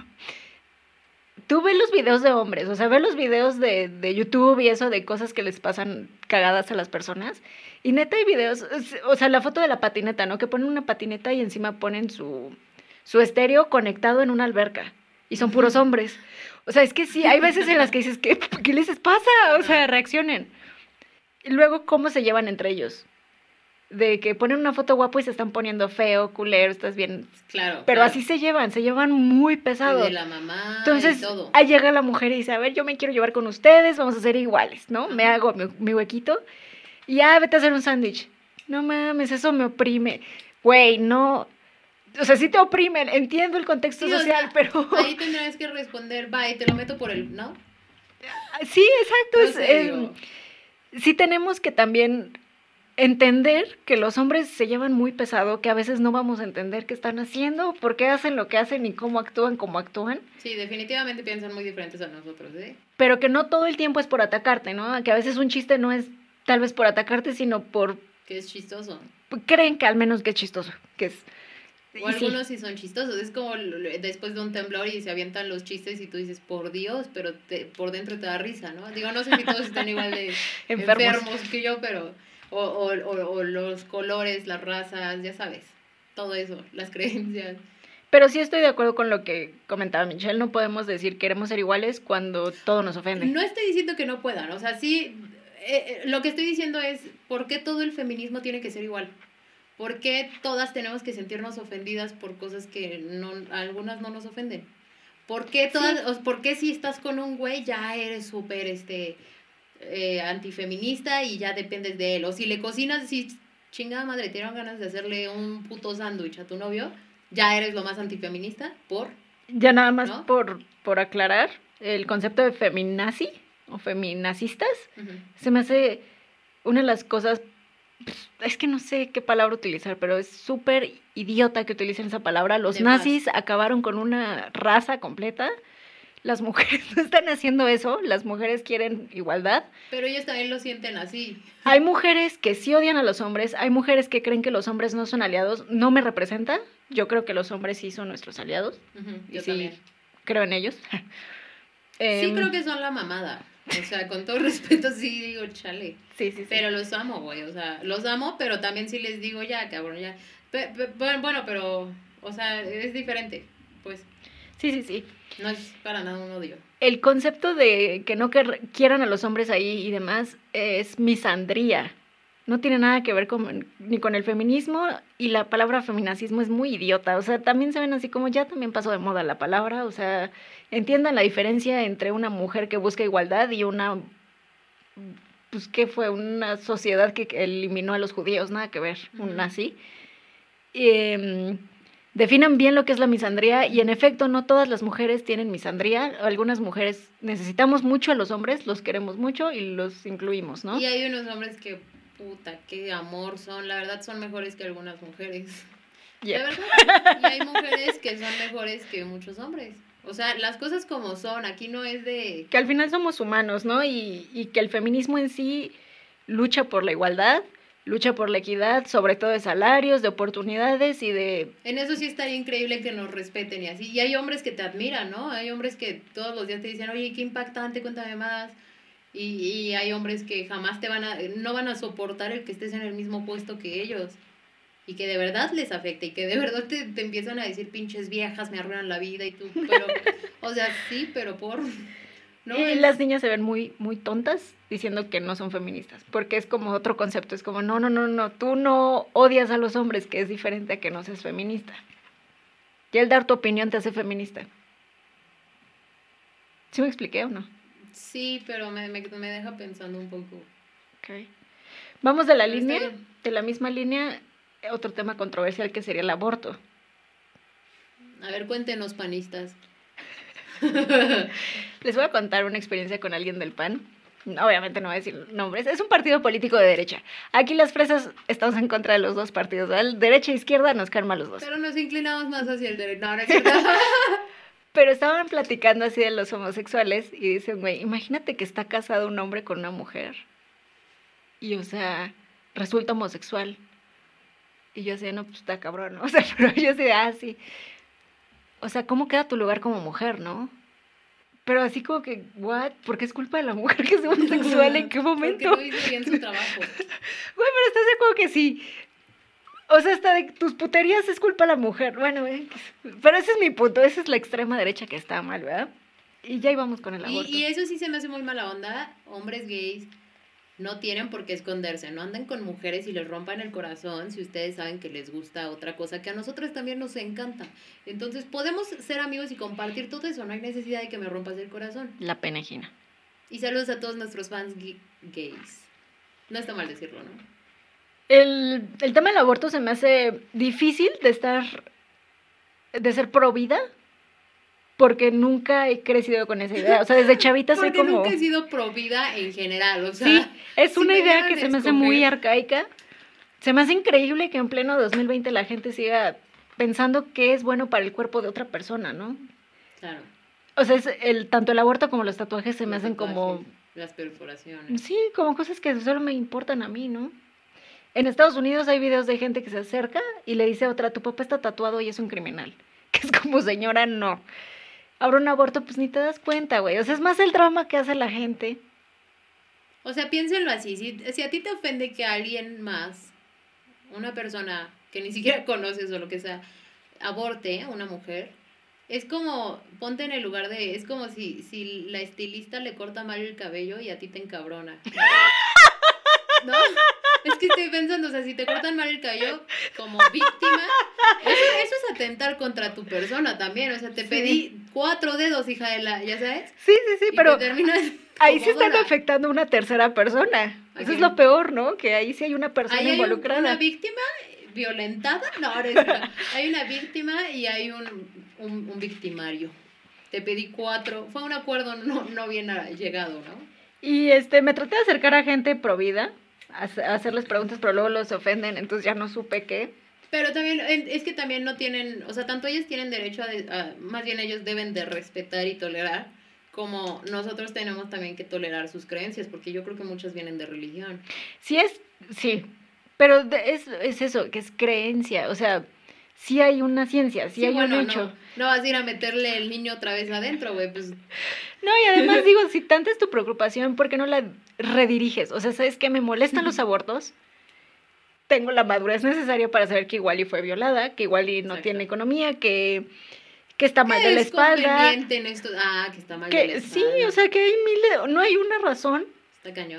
tú ves los videos de hombres, o sea, ves los videos de, de YouTube y eso de cosas que les pasan cagadas a las personas. Y neta hay videos, o sea, la foto de la patineta, ¿no? Que ponen una patineta y encima ponen su, su estéreo conectado en una alberca. Y son puros hombres. O sea, es que sí, hay veces en las que dices, ¿qué, ¿qué les pasa? O sea, reaccionen. Y luego, ¿cómo se llevan entre ellos? De que ponen una foto guapo y se están poniendo feo, culero, estás bien. Claro. Pero claro. así se llevan, se llevan muy Y pesado. de la mamá Entonces, y todo. ahí llega la mujer y dice, a ver, yo me quiero llevar con ustedes, vamos a ser iguales, ¿no? Me hago mi, mi huequito y ya vete a hacer un sándwich. No mames, eso me oprime. Güey, no. O sea, sí te oprimen, entiendo el contexto Sí, o social, sea, pero... Ahí tendrás que responder, va, y te lo meto por el, ¿no? Sí, exacto. No es, eh, digo, sí tenemos que también entender que los hombres se llevan muy pesado, que a veces no vamos a entender qué están haciendo, por qué hacen lo que hacen y cómo actúan como actúan, sí, definitivamente piensan muy diferentes a nosotros, ¿eh? pero que no todo el tiempo es por atacarte, ¿no? Que a veces un chiste no es tal vez por atacarte, sino por Que es chistoso. creen que al menos que es chistoso, que es O y sí, algunos sí son chistosos. Es como después de un temblor y se avientan los chistes y tú dices, por Dios, pero te, por dentro te da risa, ¿no? Digo, no sé si todos están igual de enfermos. enfermos, que yo, pero... O, o, o, o los colores, las razas, ya sabes. Todo eso, las creencias. Pero sí estoy de acuerdo con lo que comentaba Michelle, no podemos decir queremos ser iguales cuando todo nos ofende. No estoy diciendo que no puedan, o sea, sí, eh, eh, lo que estoy diciendo es, ¿por qué todo el feminismo tiene que ser igual? ¿Por qué todas tenemos que sentirnos ofendidas por cosas que no, algunas no nos ofenden? ¿Por qué, todas, o- ¿por qué si estás con un güey ya eres súper este, eh, antifeminista y ya dependes de él? O si le cocinas, si chingada madre, te dieron ganas de hacerle un puto sándwich a tu novio, ya eres lo más antifeminista, ¿por? Ya nada más ¿No? por, por aclarar, el concepto de feminazi o feminacistas Ujú. se me hace una de las cosas, es que no sé qué palabra utilizar, pero es súper idiota que utilicen esa palabra. Los De más. nazis acabaron con una raza completa. Las mujeres no están haciendo eso, las mujeres quieren igualdad. Pero ellos también lo sienten así. Hay mujeres que sí odian a los hombres, hay mujeres que creen que los hombres no son aliados. No me representa, yo creo que los hombres sí son nuestros aliados, Y yo sí, también. creo en ellos. Sí, Em, creo que son la mamada. O sea, con todo respeto, sí digo, chale. Sí, sí, sí. Pero los amo, güey. O sea, los amo, pero también sí les digo, ya, cabrón, ya. Pe- pe- bueno, bueno, pero, o sea, es diferente. Pues, Sí, sí, sí. no es para nada un odio. El concepto de que no quer- quieran a los hombres ahí y demás es misandría. No tiene nada que ver con, ni con el feminismo y la palabra feminacismo es muy idiota. O sea, también se ven así como ya también pasó de moda la palabra. O sea, entiendan la diferencia entre una mujer que busca igualdad y una, pues, que fue una sociedad que eliminó a los judíos, nada que ver, un nazi. Em, definan bien lo que es la misandría y en efecto no todas las mujeres tienen misandría. Algunas mujeres necesitamos mucho a los hombres, los queremos mucho y los incluimos, ¿no? Y hay unos hombres que, puta, qué amor son. La verdad son mejores que algunas mujeres. De verdad. Y hay mujeres que son mejores que muchos hombres. O sea, las cosas como son. Aquí no es de... Que al final somos humanos, ¿no? Y, y que el feminismo en sí lucha por la igualdad, lucha por la equidad, sobre todo de salarios, de oportunidades y de... En eso sí estaría increíble que nos respeten y así. Y hay hombres que te admiran, ¿no? Hay hombres que todos los días te dicen, oye, qué impactante, cuéntame más. Y, y hay hombres que jamás te van a, no van a soportar el que estés en el mismo puesto que ellos. Y que de verdad les afecta y que de verdad te, te empiezan a decir, pinches viejas, me arruinan la vida y tú, pero, o sea, sí, pero por... No, y las niñas se ven muy, muy tontas diciendo que no son feministas, porque es como otro concepto, es como, no, no, no, no, tú no odias a los hombres, que es diferente a que no seas feminista. Y el dar tu opinión te hace feminista. ¿Sí me expliqué o no? Sí, pero me, me, me deja pensando un poco. Ok. Vamos de la Pero línea, de la misma línea, otro tema controversial que sería el aborto. A ver, cuéntenos, panistas. Les voy a contar una experiencia con alguien del PAN. obviamente no voy a decir nombres, es un partido político de derecha. Aquí las fresas estamos en contra de los dos partidos, derecha e izquierda nos caen mal los dos. Pero nos inclinamos más hacia el derecho. No, no Pero estaban platicando así de los homosexuales y dicen, güey, imagínate que está casado un hombre con una mujer. Y, o sea, resulta homosexual. Y yo decía, no, pues está cabrón, ¿no? O sea, pero yo decía, ah, sí. O sea, ¿cómo queda tu lugar como mujer, no? Pero así como que, ¿what? ¿Por qué es culpa de la mujer que es homosexual? ¿En qué momento? Porque no hizo bien su trabajo. Güey, pero estás de como que sí. O sea, hasta de tus puterías es culpa de la mujer. Bueno, eh, pero ese es mi punto. Esa es la extrema derecha que está mal, ¿verdad? Y ya íbamos con el aborto. Y, y eso sí se me hace muy mala onda. Hombres gays no tienen por qué esconderse, no anden con mujeres y les rompan el corazón si ustedes saben que les gusta otra cosa que a nosotros también nos encanta. Entonces podemos ser amigos y compartir todo eso, no hay necesidad de que me rompas el corazón. La penejina. Y saludos a todos nuestros fans gays. No está mal decirlo, ¿no? El, el tema del aborto se me hace difícil de estar, de ser pro vida, porque nunca he crecido con esa idea. O sea, desde chavita soy como... nunca he sido pro vida en general, o sea... Sí, es una idea que se me hace muy arcaica. Se me hace increíble que en pleno 2020 la gente siga pensando que es bueno para el cuerpo de otra persona, ¿no? Claro. O sea, es el, tanto el aborto como los tatuajes se me hacen como... Las perforaciones. Sí, como cosas que solo me importan a mí, ¿no? En Estados Unidos hay videos de gente que se acerca y le dice a otra, tu papá está tatuado y es un criminal. Que es como, señora, no. Ahora un aborto, pues ni te das cuenta, güey. O sea, es más el drama que hace la gente. O sea, piénsenlo así. Si, si a ti te ofende que alguien más, una persona que ni siquiera conoces o lo que sea, aborte a una mujer, es como, ponte en el lugar de, es como si, si la estilista le corta mal el cabello y a ti te encabrona. ¿No? Es que estoy pensando, o sea, si te cortan mal el cabello como víctima, eso, es atentar contra tu persona también. O sea, te pedí cuatro dedos, hija de la, ¿ya sabes? Sí, sí, sí, pero ahí sí están afectando a una tercera persona. Eso es lo peor, ¿no? Que ahí sí hay una persona ¿Ahí involucrada. ¿Hay una víctima violentada? No, ahora hay una víctima y hay un, un, un victimario. Te pedí cuatro. Fue un acuerdo no, no bien llegado, ¿no? Y este, me traté de acercar a gente pro vida hacerles preguntas, pero luego los ofenden, entonces ya no supe qué. Pero también, es que también no tienen, o sea, tanto ellos tienen derecho a, más bien ellos deben de respetar y tolerar, como nosotros tenemos también que tolerar sus creencias, porque yo creo que muchas vienen de religión. Sí es, sí, pero es, es eso, que es creencia, o sea, sí hay una ciencia, sí, hay un hecho. No, no, vas a ir a meterle el niño otra vez adentro, güey, pues... No, y además digo, si tanta es tu preocupación, ¿por qué no la rediriges? O sea, ¿sabes qué? Me molestan los abortos. Tengo la madurez necesaria para saber que igual y fue violada, que igual y no tiene economía, que, que está mal de la espalda. En esto? Ah, que está mal de la espalda. Sí, o sea, que hay mil... No hay una razón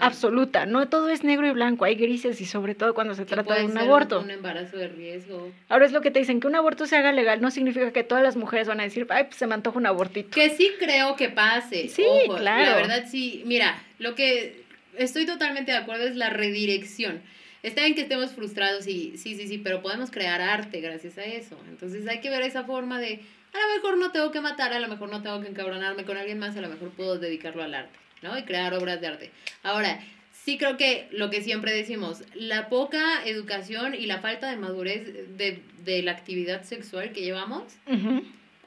absoluta. No todo es negro y blanco, hay grises y sobre todo cuando se trata de un aborto. Un embarazo de riesgo. Ahora es lo que te dicen, que un aborto se haga legal no significa que todas las mujeres van a decir, ay, pues se me antoja un abortito. Que sí creo que pase. Sí, claro. La verdad sí, mira, lo que estoy totalmente de acuerdo es la redirección. Está bien que estemos frustrados y sí, sí, sí, pero podemos crear arte gracias a eso. Entonces hay que ver esa forma de, a lo mejor no tengo que matar, a lo mejor no tengo que encabronarme con alguien más, a lo mejor puedo dedicarlo al arte. ¿no? Y crear obras de arte. Ahora, sí creo que lo que siempre decimos, la poca educación y la falta de madurez de, la actividad sexual que llevamos,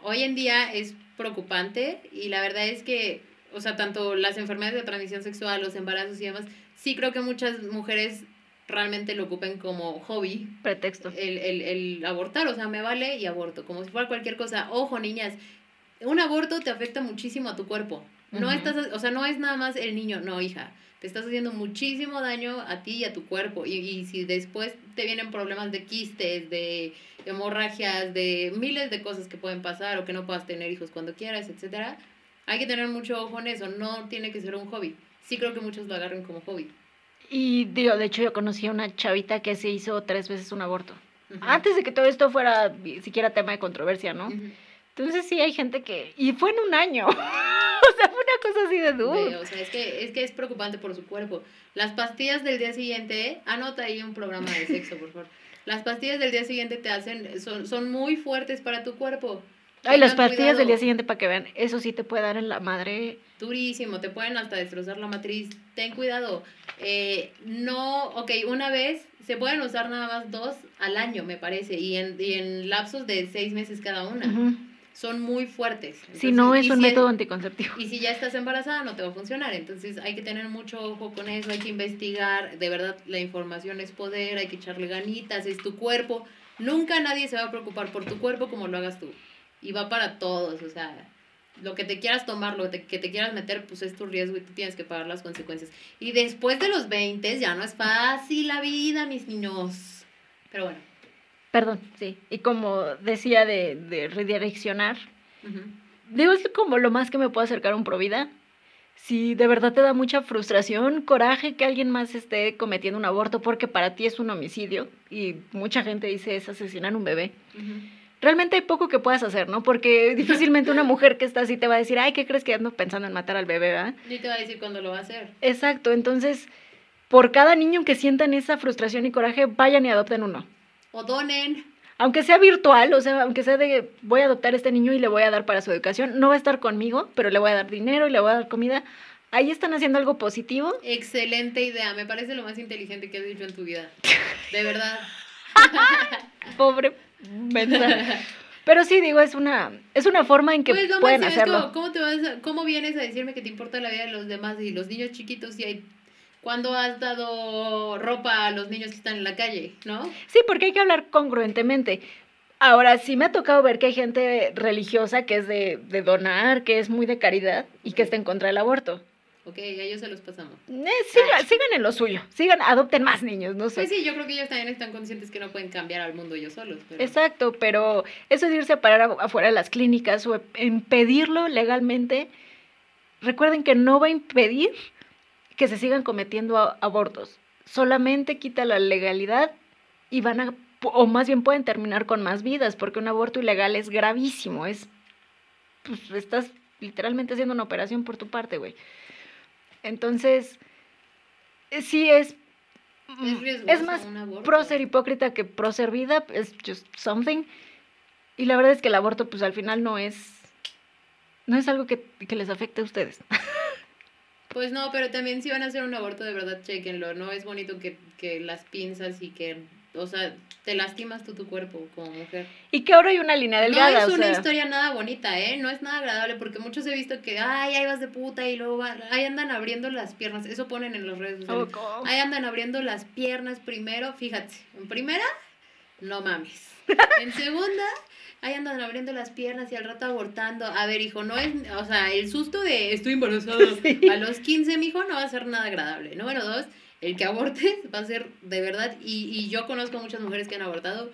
hoy en día es preocupante y la verdad es que, o sea, tanto las enfermedades de transmisión sexual, los embarazos y demás, sí creo que muchas mujeres realmente lo ocupen como hobby. Pretexto. El, el, el abortar, o sea, me vale y aborto, como si fuera cualquier cosa. Ojo, niñas, un aborto te afecta muchísimo a tu cuerpo. No estás, o sea, no es nada más el niño, no, hija. Te estás haciendo muchísimo daño a ti y a tu cuerpo. Y, y si después te vienen problemas de quistes, de hemorragias, de miles de cosas que pueden pasar o que no puedas tener hijos cuando quieras, etcétera, hay que tener mucho ojo en eso. No tiene que ser un hobby. Sí creo que muchos lo agarren como hobby. Y digo, de hecho yo conocí a una chavita que se hizo tres veces un aborto. Antes de que todo esto fuera siquiera tema de controversia, ¿no? Entonces sí hay gente que... Y fue en un año. o sea, fue una cosa así de duro. o sea, es que, es que es preocupante por su cuerpo. Las pastillas del día siguiente, anota ahí un programa de sexo, por favor. Las pastillas del día siguiente te hacen, son, son muy fuertes para tu cuerpo. Ay, las Tengan pastillas del cuidado. día siguiente para que vean, eso sí te puede dar en la madre. Durísimo, te pueden hasta destrozar la matriz. Ten cuidado. Eh, no, ok, una vez se pueden usar nada más dos al año, me parece, y en, y en lapsos de seis meses cada una. Son muy fuertes. Si no es un si método anticonceptivo. Y si ya estás embarazada no te va a funcionar, entonces hay que tener mucho ojo con eso, hay que investigar, de verdad la información es poder, hay que echarle ganitas, es tu cuerpo, nunca nadie se va a preocupar por tu cuerpo como lo hagas tú, y va para todos, o sea, lo que te quieras tomar, lo que te quieras meter, pues es tu riesgo y tú tienes que pagar las consecuencias. Y después de los 20 ya no es fácil la vida, mis niños, pero bueno. Perdón, sí. Y como decía de, de redireccionar, ujú. digo, es como lo más que me puedo acercar a un provida. Si de verdad te da mucha frustración, coraje que alguien más esté cometiendo un aborto porque para ti es un homicidio y mucha gente dice es asesinar a un bebé. Ujú. Realmente hay poco que puedas hacer, ¿no? Porque difícilmente una mujer que está así te va a decir, ay, ¿qué crees que ando pensando en matar al bebé, verdad? Ni te va a decir cuándo lo va a hacer. Exacto, entonces, por cada niño que sientan esa frustración y coraje, vayan y adopten uno. O donen. Aunque sea virtual, o sea, aunque sea de voy a adoptar a este niño y le voy a dar para su educación, no va a estar conmigo, pero le voy a dar dinero y le voy a dar comida. Ahí están haciendo algo positivo. Excelente idea, me parece lo más inteligente que has dicho en tu vida. De verdad. Pobre. Pero sí, digo, es una, es una forma en que Pues lo pueden es hacerlo. como, ¿cómo, te vas a- ¿Cómo vienes a decirme que te importa la vida de los demás y los niños chiquitos y hay... ¿Cuándo has dado ropa a los niños que están en la calle, no? Sí, porque hay que hablar congruentemente. Ahora, sí me ha tocado ver que hay gente religiosa que es de, de donar, que es muy de caridad y que está en contra del aborto. Ok, a ellos se los pasamos. Eh, siga- sigan en lo suyo, sigan, adopten más niños, no sé. Pues sí, yo creo que ellos también están conscientes que no pueden cambiar al mundo ellos solos. Pero... Exacto, pero eso de irse a parar afuera de las clínicas o impedirlo legalmente, recuerden que no va a impedir que se sigan cometiendo abortos. Solamente quita la legalidad y van a, o más bien pueden terminar con más vidas, porque un aborto ilegal es gravísimo, es, pues estás literalmente haciendo una operación por tu parte, güey. Entonces, eh, sí es... mm, Es riesgoso es más ser hipócrita que pro ser vida, es just something. Y la verdad es que el aborto, pues al final no es. No es algo que, que les afecte a ustedes. Pues no, pero también si van a hacer un aborto, de verdad, chequenlo. No es bonito que, que las pinzas y que, o sea, te lastimas tú tu cuerpo como mujer. Y que ahora hay una línea delgada. no es o una sea, historia nada bonita, ¿eh? No es nada agradable porque muchos he visto que, ay, ahí vas de puta y luego va- ahí andan abriendo las piernas. Eso ponen en las redes sociales. oh, Ahí andan abriendo las piernas primero, fíjate. En primera, no mames. En segunda, ahí andan abriendo las piernas y al rato abortando. A ver, hijo, no es, o sea, el susto de estoy embarazada Sí. a los 15, mijo, no va a ser nada agradable. Número dos, el que abortes va a ser de verdad, y, y yo conozco muchas mujeres que han abortado.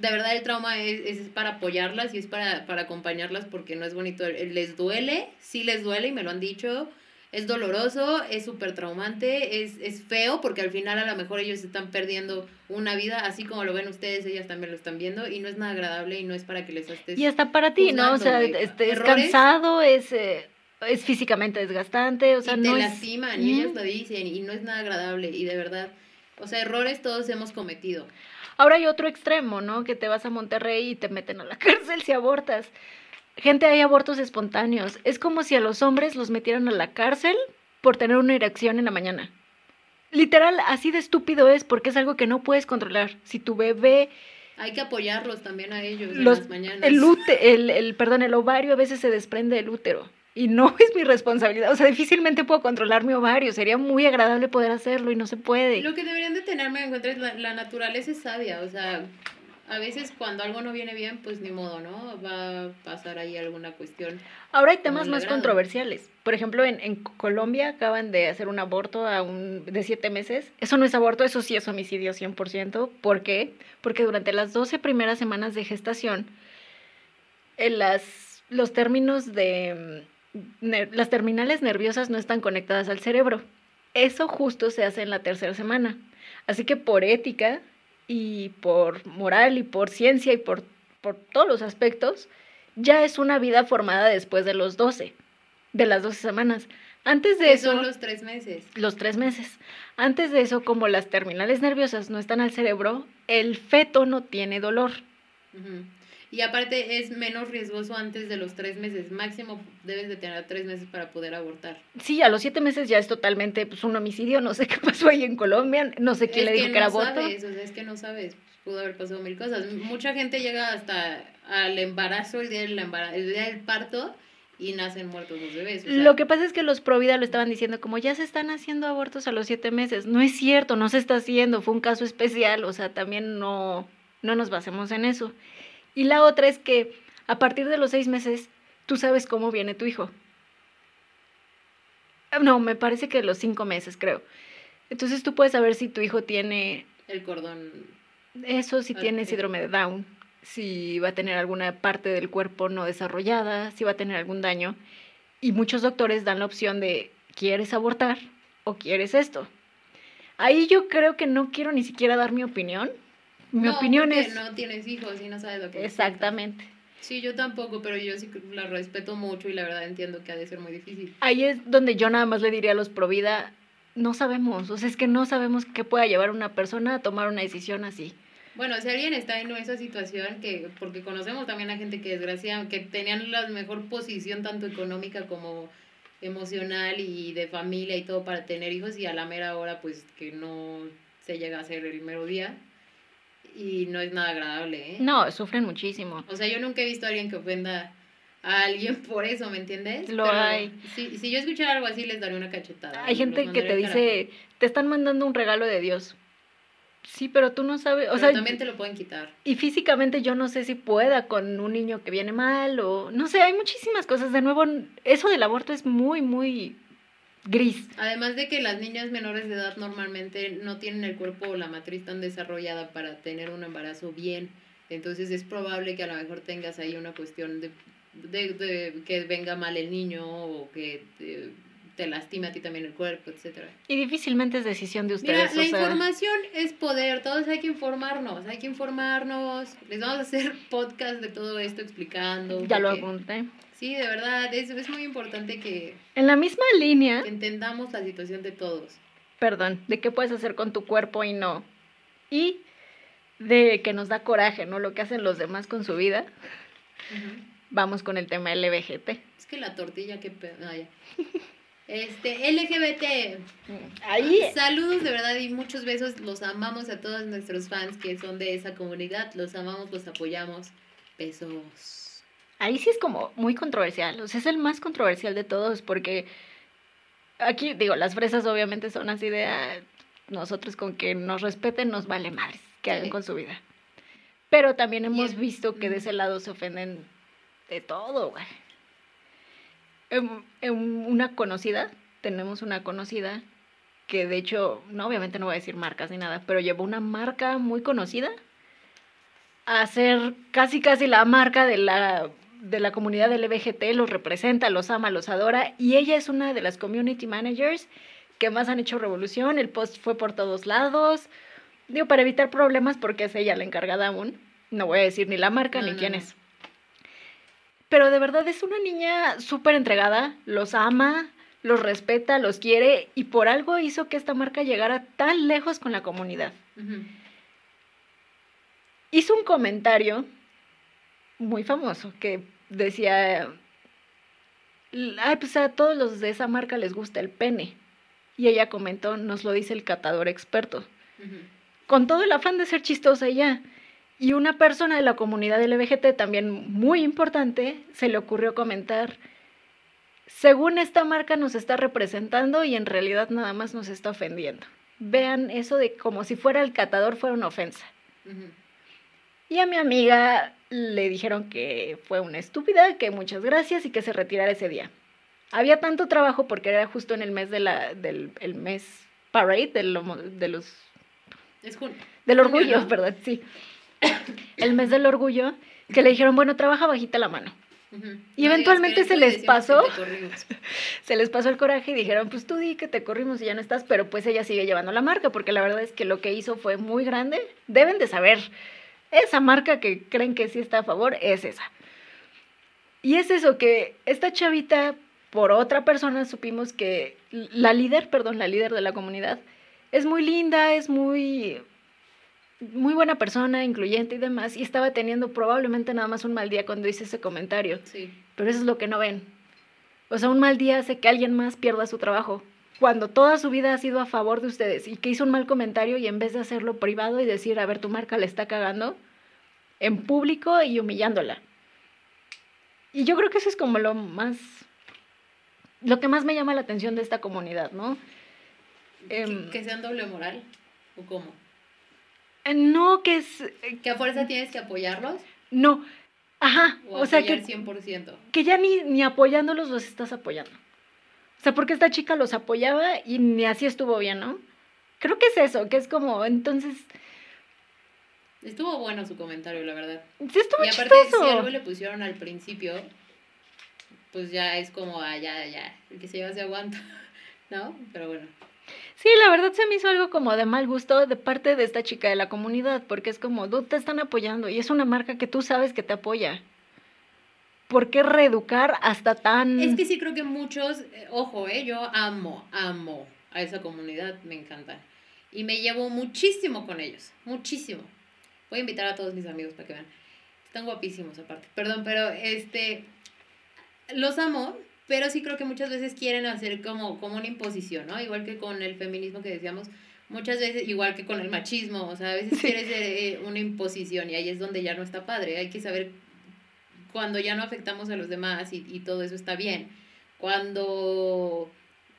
De verdad el trauma es, es para apoyarlas y es para, para acompañarlas porque no es bonito. Les duele, sí les duele y me lo han dicho. Es doloroso, es súper traumante, es, es feo porque al final a lo mejor ellos están perdiendo una vida, así como lo ven ustedes, ellas también lo están viendo y no es nada agradable y no es para que les estés... Y hasta para ti, ¿no? O sea, este, es cansado, es, eh, es físicamente desgastante, o sea, y te no es. lastiman y ellas lo dicen y no es nada agradable y de verdad, o sea, errores todos hemos cometido. Ahora hay otro extremo, ¿no? Que te vas a Monterrey y te meten a la cárcel si abortas. Gente, hay abortos espontáneos. Es como si a los hombres los metieran a la cárcel por tener una erección en la mañana. Literal, así de estúpido es porque es algo que no puedes controlar. Si tu bebé, Hay que apoyarlos también a ellos en las mañanas. el, ute- el, el, perdón, el ovario a veces se desprende del útero. Y no es mi responsabilidad. O sea, difícilmente puedo controlar mi ovario. Sería muy agradable poder hacerlo y no se puede. Lo que deberían de tenerme en cuenta es la, la naturaleza es sabia, o sea, a veces cuando algo no viene bien, pues ni modo, ¿no? Va a pasar ahí alguna cuestión. Ahora hay temas más controversiales. Por ejemplo, en, en Colombia acaban de hacer un aborto a un, de siete meses. Eso no es aborto, eso sí es homicidio 100%. ¿Por qué? Porque durante las 12 primeras semanas de gestación, en las, los términos de... las terminales nerviosas no están conectadas al cerebro. Eso justo se hace en la tercera semana. Así que por ética y por moral y por ciencia y por, por todos los aspectos, ya es una vida formada después de los 12, de las 12 semanas. Antes de eso, son los tres meses. los tres meses. Antes de eso, como las terminales nerviosas no están al cerebro, el feto no tiene dolor. Ujú. Y aparte es menos riesgoso antes de los tres meses. Máximo debes de tener tres meses para poder abortar. Sí, a los siete meses ya es totalmente pues, un homicidio. No sé qué pasó ahí en Colombia. No sé quién es le dijo que que, era no aborto. sabes, o sea, es que no sabes. Pudo haber pasado mil cosas. Mucha gente llega hasta al embarazo, el día del, embara- el día del parto, y nacen muertos los bebés. o sea, Lo que pasa es que los pro vida lo estaban diciendo como ya se están haciendo abortos a los siete meses. No es cierto, no se está haciendo, fue un caso especial, o sea, también no, no nos basemos en eso. Y la otra es que a partir de los seis meses tú sabes cómo viene tu hijo. Ah, No, me parece que los cinco meses, creo. Entonces tú puedes saber si tu hijo tiene El cordón. eso, si tiene Ok. síndrome de Down, si va a tener alguna parte del cuerpo no desarrollada, si va a tener algún daño. Y muchos doctores dan la opción de, ¿quieres abortar o quieres esto? Ahí yo creo que no quiero ni siquiera dar mi opinión. Mi No, opinión porque es... No tienes hijos y no sabes lo que Exactamente. Sí, yo tampoco, pero yo sí la respeto mucho y la verdad entiendo que ha de ser muy difícil. Ahí es donde yo nada más le diría a los pro vida, no sabemos, o sea, es que no sabemos qué pueda llevar una persona a tomar una decisión así. Bueno, si alguien está en esa situación, que porque conocemos también a gente que desgracia, que tenían la mejor posición tanto económica como emocional y de familia y todo para tener hijos y a la mera hora pues que no se llega a hacer el mero día y no es nada agradable, ¿eh? No, sufren muchísimo. O sea, yo nunca he visto a alguien que ofenda a alguien por eso, ¿me entiendes? Lo Pero hay. Si, si yo escuchara algo así, les daría una cachetada. Hay gente que te dice, te están mandando un regalo de Dios. Sí, pero tú no sabes, o Pero sea, también te lo pueden quitar. y físicamente yo no sé si pueda con un niño que viene mal o no sé, hay muchísimas cosas. De nuevo, eso del aborto es muy, muy gris. Además de que las niñas menores de edad normalmente no tienen el cuerpo o la matriz tan desarrollada para tener un embarazo bien. Entonces es probable que a lo mejor tengas ahí una cuestión de, de, de que venga mal el niño o que te, te lastime a ti también el cuerpo, etcétera. Y difícilmente es decisión de Mira, ustedes. la o sea, información es poder, todos hay que informarnos, hay que informarnos. Les vamos a hacer podcast de todo esto explicando. ya lo apunté. Sí, de verdad, es, es muy importante que, En la misma línea, que entendamos la situación de todos. perdón, de qué puedes hacer con tu cuerpo y no. Y de que nos da coraje, ¿no? Lo que hacen los demás con su vida. Vamos con el tema LBGT. Es que la tortilla, qué pedo. Ya. Este, LGBT. Ahí, Saludos de verdad y muchos besos. Los amamos a todos nuestros fans que son de esa comunidad. Los amamos, los apoyamos. Besos. Ahí sí es como muy controversial. O sea, es el más controversial de todos porque aquí, digo, las fresas obviamente son así de "Ah, nosotros con que nos respeten nos vale madres que hagan Sí. con su vida. Pero también hemos visto que de ese lado se ofenden de todo, güey. Em- em, una conocida, tenemos una conocida que de hecho, no, obviamente no voy a decir marcas ni nada, pero llevó una marca muy conocida a ser casi casi la marca de la de la comunidad LBGT, los representa, los ama, los adora y ella es una de las community managers que más han hecho revolución, el post fue por todos lados. Digo, para evitar problemas porque es ella la encargada aún. No voy a decir ni la marca No, ni no, quién no. es. Pero de verdad es una niña súper entregada, los ama, los respeta, los quiere y por algo hizo que esta marca llegara tan lejos con la comunidad. Hizo un comentario muy famoso que decía, ay, pues a todos los de esa marca les gusta el pene. Y ella comentó, nos lo dice el catador experto. Con todo el afán de ser chistosa ella. Y una persona de la comunidad LBGT, también muy importante, se le ocurrió comentar, según esta marca nos está representando y en realidad nada más nos está ofendiendo. Vean eso de como si fuera el catador fuera una ofensa. Ujú. Y a mi amiga le dijeron que fue una estúpida, que muchas gracias y que se retirara ese día. Había tanto trabajo porque era justo en el mes de la, del el mes parade, de los, Es del orgullo, ¿no? ¿verdad? Sí. El mes del orgullo, que le dijeron, bueno, trabaja bajita la mano. Y No eventualmente se les pasó. Se les pasó el coraje y dijeron, pues tú di que te corrimos y ya no estás, pero pues ella sigue llevando la marca, porque la verdad es que lo que hizo fue muy grande. Deben de saber, esa marca que creen que sí está a favor es esa. Y es eso, que esta chavita, por otra persona, supimos que la líder, perdón, la líder de la comunidad, es muy linda, es muy... muy buena persona, incluyente y demás, y estaba teniendo probablemente nada más un mal día cuando hice ese comentario. Sí. Pero eso es lo que no ven. O sea, un mal día hace que alguien más pierda su trabajo. Cuando toda su vida ha sido a favor de ustedes y que hizo un mal comentario y en vez de hacerlo privado y decir, a ver, tu marca le está cagando, en público y humillándola. Y yo creo que eso es como lo más, lo que más me llama la atención de esta comunidad, ¿no? ¿Que, Em, que sean doble moral? ¿O cómo? Eh, No, que es, eh, ¿Que a fuerza tienes que apoyarlos? no, ajá, ¿O, o sea, apoyar que, 100%? que ya ni, ni apoyándolos los estás apoyando. O sea, porque esta chica los apoyaba y ni así estuvo bien, ¿no? Creo que es eso, que es como, entonces, Estuvo bueno su comentario, la verdad. sí estuvo y aparte, chistoso. si algo le pusieron al principio, pues ya es como, ah, ya, ya, el que se lleva se aguanta, ¿no? Pero bueno. Sí, la verdad se me hizo algo como de mal gusto de parte de esta chica de la comunidad, porque es como, tú te están apoyando y es una marca que tú sabes que te apoya. ¿Por qué reeducar hasta tan... Es que sí creo que muchos, eh, ojo, eh, yo amo, amo a esa comunidad, me encantan. Y me llevo muchísimo con ellos, muchísimo. Voy a invitar a todos mis amigos para que vean. Están guapísimos aparte. Perdón, pero este, los amo, pero sí creo que muchas veces quieren hacer como, como una imposición, ¿no? Igual que con el feminismo que decíamos, muchas veces, igual que con el machismo, o sea, a veces Sí. quieres ser eh, una imposición y ahí es donde ya no está padre. Hay que saber cuando ya no afectamos a los demás y, y todo eso está bien. Cuando,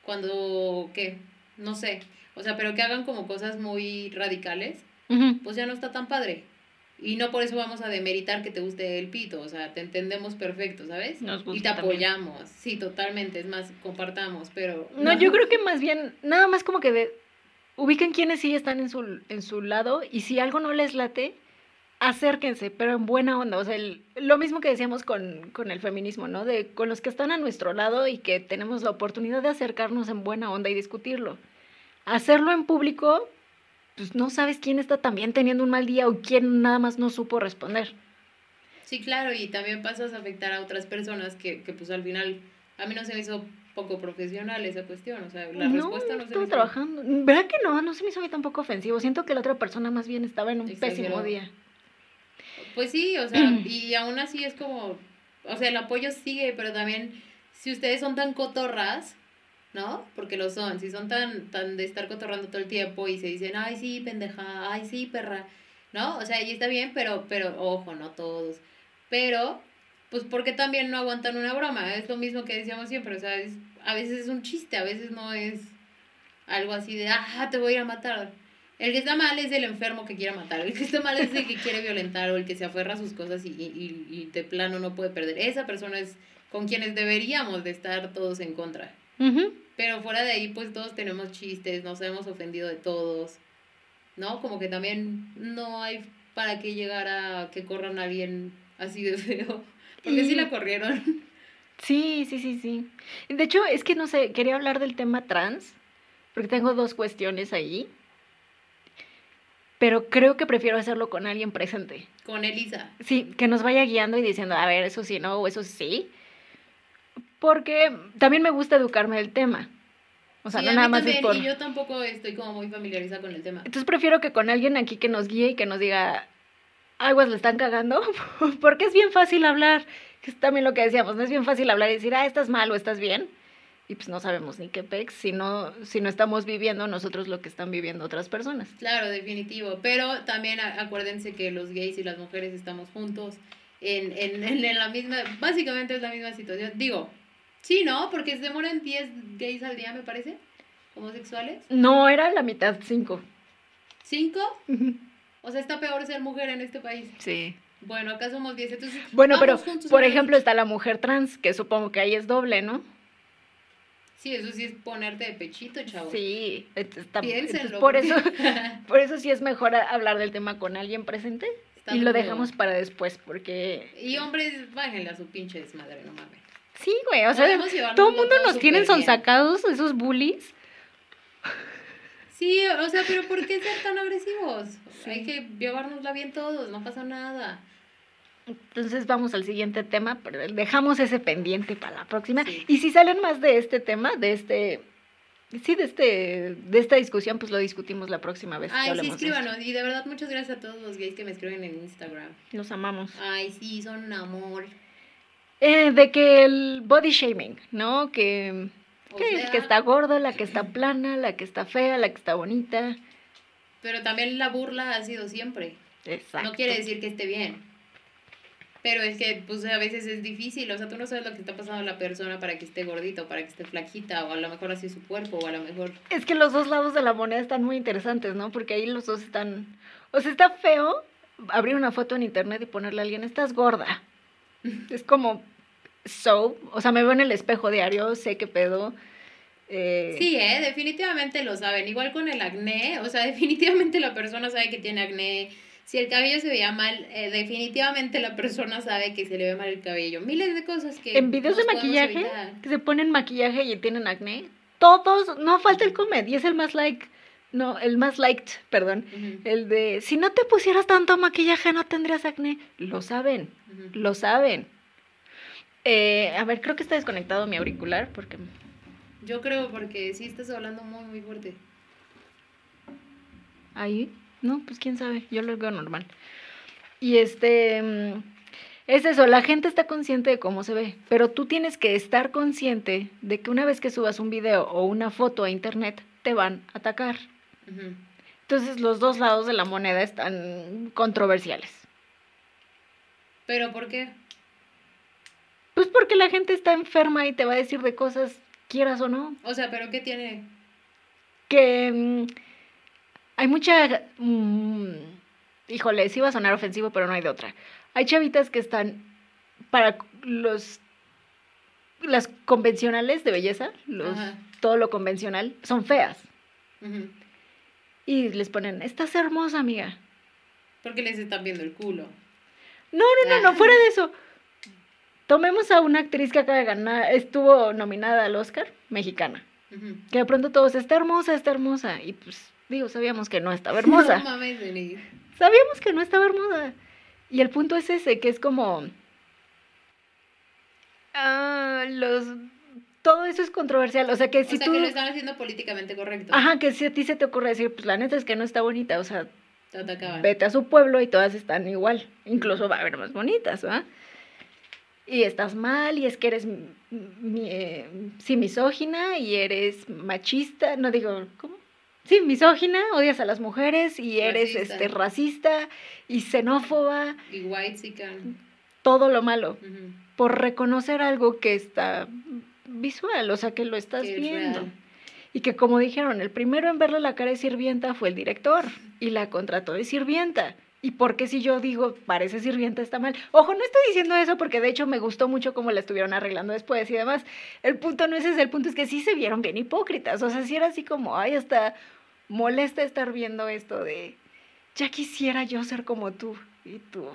cuando, ¿qué? No sé. O sea, pero que hagan como cosas muy radicales, Ujú. pues ya no está tan padre. Y no por eso vamos a demeritar que te guste el pito, o sea, te entendemos perfecto, ¿sabes? Nos gusta y te también. apoyamos, sí, totalmente, es más, compartamos, pero... No, yo creo que más bien, nada más como que de, ubiquen quienes sí están en su, en su lado y si algo no les late, acérquense, pero en buena onda. O sea, el- lo mismo que decíamos con, con el feminismo, ¿no? De con los que están a nuestro lado y que tenemos la oportunidad de acercarnos en buena onda y discutirlo. Hacerlo en público, pues no sabes quién está también teniendo un mal día o quién nada más no supo responder. Sí, claro, y también pasas a afectar a otras personas que, que pues al final, a mí no se me hizo poco profesional esa cuestión, o sea, la no, respuesta no se me hizo... trabajando. ¿Verdad que no? No se me hizo a mí tampoco ofensivo. Siento que la otra persona más bien estaba en un pésimo día. Pues sí, o sea, y aún así es como, o sea, el apoyo sigue, pero también si ustedes son tan cotorras, ¿no? Porque lo son, si son tan, tan de estar cotorrando todo el tiempo y se dicen, ay, sí, pendeja, ay, sí, perra, ¿no? O sea, ahí está bien, pero, pero, ojo, no todos, pero, pues, porque también no aguantan una broma? Es lo mismo que decíamos siempre, o sea, es- a veces es un chiste, a veces no es algo así de, ah, te voy a ir a matar. El que está mal es el enfermo que quiere matar, el que está mal es el que quiere violentar o el que se aferra a sus cosas y, y, y de plano no puede perder. Esa persona es con quienes deberíamos de estar todos en contra. Ujú. Pero fuera de ahí, pues todos tenemos chistes, nos hemos ofendido de todos, ¿no? Como que también no hay para qué llegar a que corran a alguien así de feo. Porque sí Y- la corrieron. Sí, sí, sí, sí. De hecho, es que no sé, quería hablar del tema trans, porque tengo dos cuestiones ahí. Pero creo que prefiero hacerlo con alguien presente. Con Elisa. Sí, que nos vaya guiando y diciendo, a ver, eso sí, no, o eso sí. Porque también me gusta educarme del tema. O sea, sí, no a nada más es también, por... y yo tampoco estoy como muy familiarizada con el tema. Entonces prefiero que con alguien aquí que nos guíe y que nos diga, aguas le están cagando, porque es bien fácil hablar, es también lo que decíamos, no es bien fácil hablar y decir, ah, estás mal o estás bien, y pues no sabemos ni qué pex, si no, si no estamos viviendo nosotros lo que están viviendo otras personas. Claro, definitivo. Pero también acuérdense que los gays y las mujeres estamos juntos en, en, en, en la misma, básicamente es la misma situación. Digo, sí, ¿no? Porque se mueren 10 gays al día, me parece, homosexuales. No, era la mitad, cinco. ¿Cinco? O sea, está peor ser mujer en este país. Sí. Bueno, acá somos 10, entonces... Bueno, pero, por ejemplo, está la mujer trans, que supongo que ahí es doble, ¿no? Sí, eso sí es ponerte de pechito, chavo. Sí, entonces, tam- Piénsenlo. por eso, por eso sí es mejor hablar del tema con alguien presente Está y lo dejamos para después, porque Y hombres, bájenle a su pinche desmadre, no mames. sí, güey, o sea, todo el mundo nos tienen sonsacados, esos bullies. Sí, o sea, pero ¿por qué ser tan agresivos? Sí. Hay que llevárnosla bien todos, no pasa nada. Entonces vamos al siguiente tema, pero dejamos ese pendiente para la próxima. Sí. Y si salen más de este tema, de este sí, de, este, de esta discusión, pues lo discutimos la próxima vez. que Ay, sí, de escríbanos. Y de verdad, muchas gracias a todos los gays que me escriben en Instagram. Los amamos. Ay, sí, son un amor. Eh, de que el body shaming, ¿no? Que, que el sea, que está gordo, la que está plana, la que está fea, la que está bonita. Pero también la burla ha sido siempre. Exacto. No quiere decir que esté bien. Pero es que, pues, a veces es difícil. O sea, tú no sabes lo que está pasando a la persona para que esté gordita o para que esté flaquita. O a lo mejor así su cuerpo. O a lo mejor... Es que los dos lados de la moneda están muy interesantes, ¿no? Porque ahí los dos están... O sea, está feo abrir una foto en internet y ponerle a alguien, estás gorda. Es como, so, o sea, me veo en el espejo diario, sé qué pedo. eh, Sí, ¿eh? Definitivamente lo saben. Igual con el acné. O sea, definitivamente la persona sabe que tiene acné. Si el cabello se veía mal, eh, definitivamente la persona sabe que se le ve mal el cabello. Miles de cosas que... En videos de maquillaje, evitar. que se ponen maquillaje y tienen acné, todos, no falta el comed, y es el más like, no, el más liked, perdón, el de, si no te pusieras tanto maquillaje no tendrías acné, lo saben, lo saben. Eh, a ver, creo que está desconectado mi auricular, porque, Yo creo porque sí estás hablando muy, muy fuerte. ahí, no, pues quién sabe, yo lo veo normal. Y este, mm, es eso, la gente está consciente de cómo se ve, pero tú tienes que estar consciente de que una vez que subas un video o una foto a internet, te van a atacar. Entonces los dos lados de la moneda están controversiales. ¿Pero por qué? Pues porque la gente está enferma y te va a decir de cosas, quieras o no, O sea, ¿pero qué tiene? que mm, hay mucha... mm, híjole, sí va a sonar ofensivo, pero no hay de otra. Hay chavitas que están para los... Las convencionales de belleza, los, todo lo convencional, son feas. Y les ponen, estás hermosa, amiga. Porque les están viendo el culo. No, no, no, no, fuera de eso. Tomemos a una actriz que acaba de ganar, estuvo nominada al Oscar, mexicana. Que de pronto todos, está hermosa, está hermosa. Y pues, digo, sabíamos que no estaba hermosa. No mames. Sabíamos que no estaba hermosa. Y el punto es ese, que es como... ah, los... Todo eso es controversial. O sea, que si o sea, tú... que lo están haciendo políticamente correcto. Ajá, que si a ti se te ocurre decir, pues la neta es que no está bonita. O sea, Te vete a su pueblo y todas están igual. Incluso va a haber más bonitas, ¿va? Y estás mal y es que eres, m- mi- eh, sí, misógina y eres machista, no digo, ¿cómo? Sí, misógina, odias a las mujeres y eres Racista. este, racista y xenófoba, Y white todo lo malo, por reconocer algo que está visual, o sea, que lo estás viendo. real. Y que como dijeron, el primero en verle la cara de sirvienta fue el director y la contrató de sirvienta. ¿Y por qué si yo digo parece sirvienta está mal? Ojo, no estoy diciendo eso porque de hecho me gustó mucho cómo la estuvieron arreglando después y demás. El punto no es ese, el punto es que sí se vieron bien hipócritas. O sea, sí era así como, ay, hasta molesta estar viendo esto de, ya quisiera yo ser como tú y tú.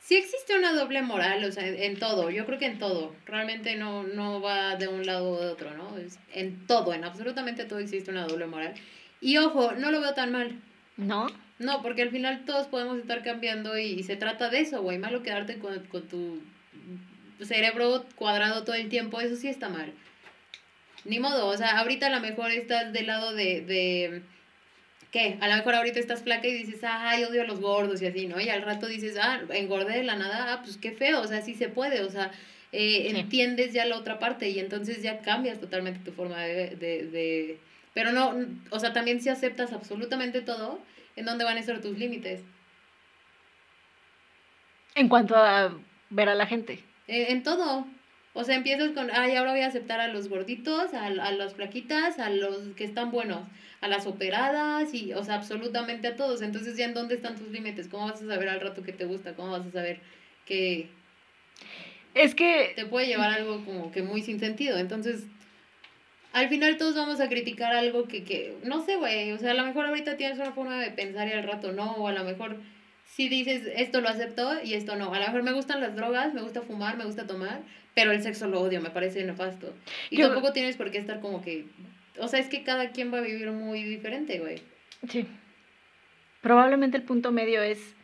Sí existe una doble moral, o sea, en, en todo, yo creo que en todo, realmente no, no va de un lado o de otro, ¿no? Es, en todo, en absolutamente todo existe una doble moral. Y ojo, no lo veo tan mal, ¿No? No, porque al final todos podemos estar cambiando y, y se trata de eso, güey, malo quedarte con, con tu cerebro cuadrado todo el tiempo, eso sí está mal. Ni modo, o sea, ahorita a lo mejor estás del lado de, de ¿qué? A lo mejor ahorita estás flaca y dices, ay, odio a los gordos y así, ¿no? Y al rato dices, ah, engordé de la nada, ah, pues qué feo, o sea, sí se puede, o sea, eh, Sí. entiendes ya la otra parte y entonces ya cambias totalmente tu forma de, de, de... Pero no, o sea, también si aceptas absolutamente todo, ¿en dónde van a estar tus límites? En cuanto a ver a la gente. Eh, en todo. O sea, empiezas con, ay, ahora voy a aceptar a los gorditos, a, a las flaquitas, a los que están buenos, a las operadas y, o sea, absolutamente a todos. Entonces, ¿ya en dónde están tus límites? ¿Cómo vas a saber al rato que te gusta? ¿Cómo vas a saber que Es que te puede llevar algo como que muy sin sentido? Entonces, al final todos vamos a criticar algo que, que no sé, güey, o sea, a lo mejor ahorita tienes una forma de pensar y al rato no, o a lo mejor si dices esto lo acepto y esto no. A lo mejor me gustan las drogas, me gusta fumar, me gusta tomar, pero el sexo lo odio, me parece nefasto. Y Yo- tampoco tienes por qué estar como que, o sea, es que cada quien va a vivir muy diferente, güey. Sí. Probablemente el punto medio es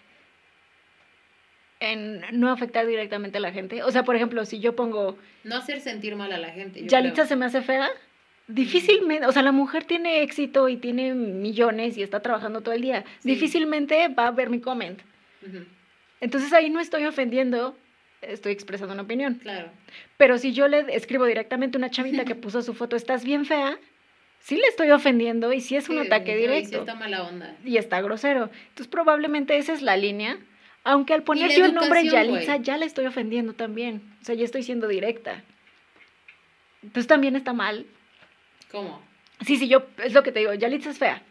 en no afectar directamente a la gente. O sea, por ejemplo, si yo pongo, No hacer sentir mal a la gente. yo Yalitza creo. se me hace fea, Difícilmente, o sea, la mujer tiene éxito y tiene millones y está trabajando todo el día. Sí. Difícilmente va a ver mi comment. Entonces ahí no estoy ofendiendo, estoy expresando una opinión. Claro. Pero si yo le escribo directamente a una chavita que puso su foto, estás bien fea, sí le estoy ofendiendo y sí es un Sí, ataque definitivo, y sí directo. está mala onda. Y está grosero. Entonces probablemente esa es la línea. Aunque al poner yo el nombre Yalitza güey. ya le estoy ofendiendo también. O sea, ya estoy siendo directa. Entonces también está mal. ¿Cómo? Sí, sí, yo, es lo que te digo, Yalitza es fea.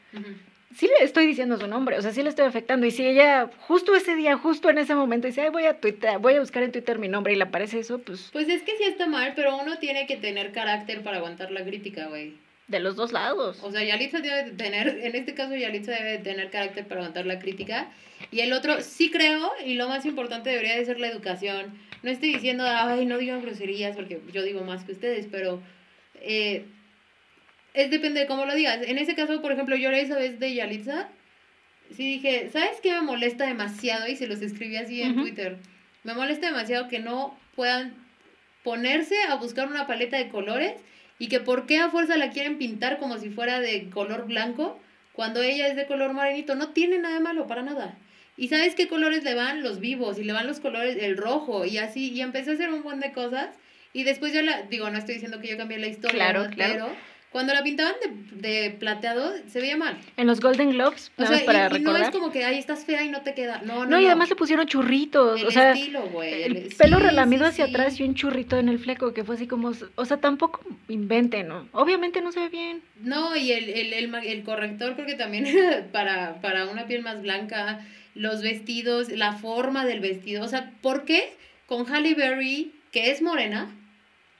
Sí le estoy diciendo su nombre, o sea, sí le estoy afectando. Y si ella justo ese día, justo en ese momento, dice, Ay, voy a Twitter, voy a buscar en Twitter mi nombre y le aparece eso, pues Pues es que sí está mal, pero uno tiene que tener carácter para aguantar la crítica, güey. de los dos lados. O sea, Yalitza debe de tener, en este caso Yalitza debe de tener carácter para aguantar la crítica. Y el otro, sí creo, y lo más importante debería de ser la educación. No estoy diciendo, ay, no digan groserías, porque yo digo más que ustedes, pero eh, es depende de cómo lo digas. En ese caso, por ejemplo, yo esa vez de Yalitza, sí dije, ¿sabes qué me molesta demasiado? Y se los escribí así en. Twitter. Me molesta demasiado que no puedan ponerse a buscar una paleta de colores y que por qué a fuerza la quieren pintar como si fuera de color blanco cuando ella es de color morenito. No tiene nada de malo, para nada. ¿Y sabes qué colores le van? Los vivos, y le van los colores, el rojo, y así, y empecé a hacer un buen de cosas. Y después yo la, digo, no estoy diciendo que yo cambié la historia, Claro, claro. pero cuando la pintaban de, de plateado, se veía mal. En los Golden Globes, O nada más sea, para y, y no es como que, ay, estás fea y no te queda. No, no, no, y además le pusieron churritos, el o sea, estilo, güey. el el- pelo sí, relamido sí, hacia sí. atrás y un churrito en el fleco, que fue así como, o sea, tampoco inventen, ¿no? Obviamente no se ve bien. No, y el, el, el, corrector creo que también para, para una piel más blanca, los vestidos, la forma del vestido. O sea, ¿por qué con Halle Berry, que es morena,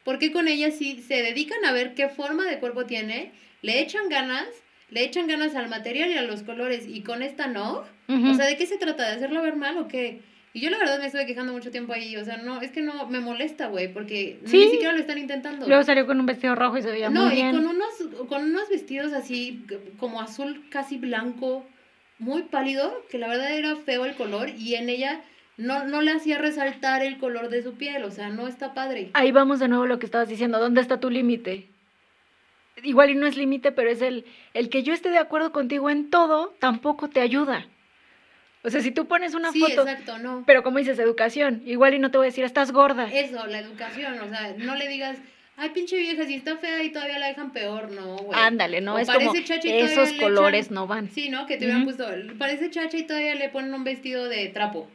por qué con ella sí se dedican a ver qué forma de cuerpo tiene, le echan ganas, le echan ganas al material y a los colores, y con esta no? O sea, ¿de qué se trata? ¿De hacerlo ver mal o qué? Y yo la verdad me estuve quejando mucho tiempo ahí, o sea, no, es que no, me molesta, güey, porque Sí. ni siquiera lo están intentando. Luego salió con un vestido rojo y se veía No, muy y bien. con unos, con unos vestidos así, como azul casi blanco, muy pálido, que la verdad era feo el color, y en ella no, no le hacía resaltar el color de su piel, o sea, no está padre. Ahí vamos de nuevo a lo que estabas diciendo, ¿dónde está tu límite? Igual y no es límite, pero es el, el que yo esté de acuerdo contigo en todo, tampoco te ayuda. O sea, si tú pones una sí, foto, exacto, no. pero como dices, educación, igual y no te voy a decir, estás gorda. Eso, la educación, o sea, no le digas, ay, pinche vieja, si está fea y todavía la dejan peor, no, güey. Ándale, ¿no? O es como, esos colores echan- no van. Sí, ¿no? Que te hubieran Ujú. puesto, parece chacha y todavía le ponen un vestido de trapo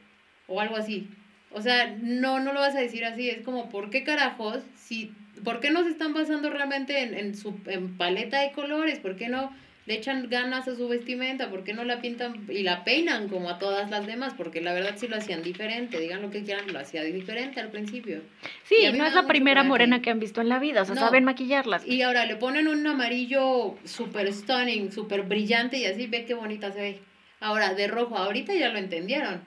o algo así. O sea, no, no lo vas a decir así, es como, ¿por qué carajos? Si, ¿Por qué no se están basando realmente en, en su en paleta de colores? ¿Por qué no le echan ganas a su vestimenta? ¿Por qué no la pintan y la peinan como a todas las demás? Porque la verdad sí lo hacían diferente, digan lo que quieran, lo hacía diferente al principio. Sí, no es la primera coraje. morena que han visto en la vida, o sea, No. saben maquillarlas. Y ahora le ponen un amarillo super stunning, super brillante y así ve qué bonita se ve. Ahora, de rojo, ahorita ya lo entendieron.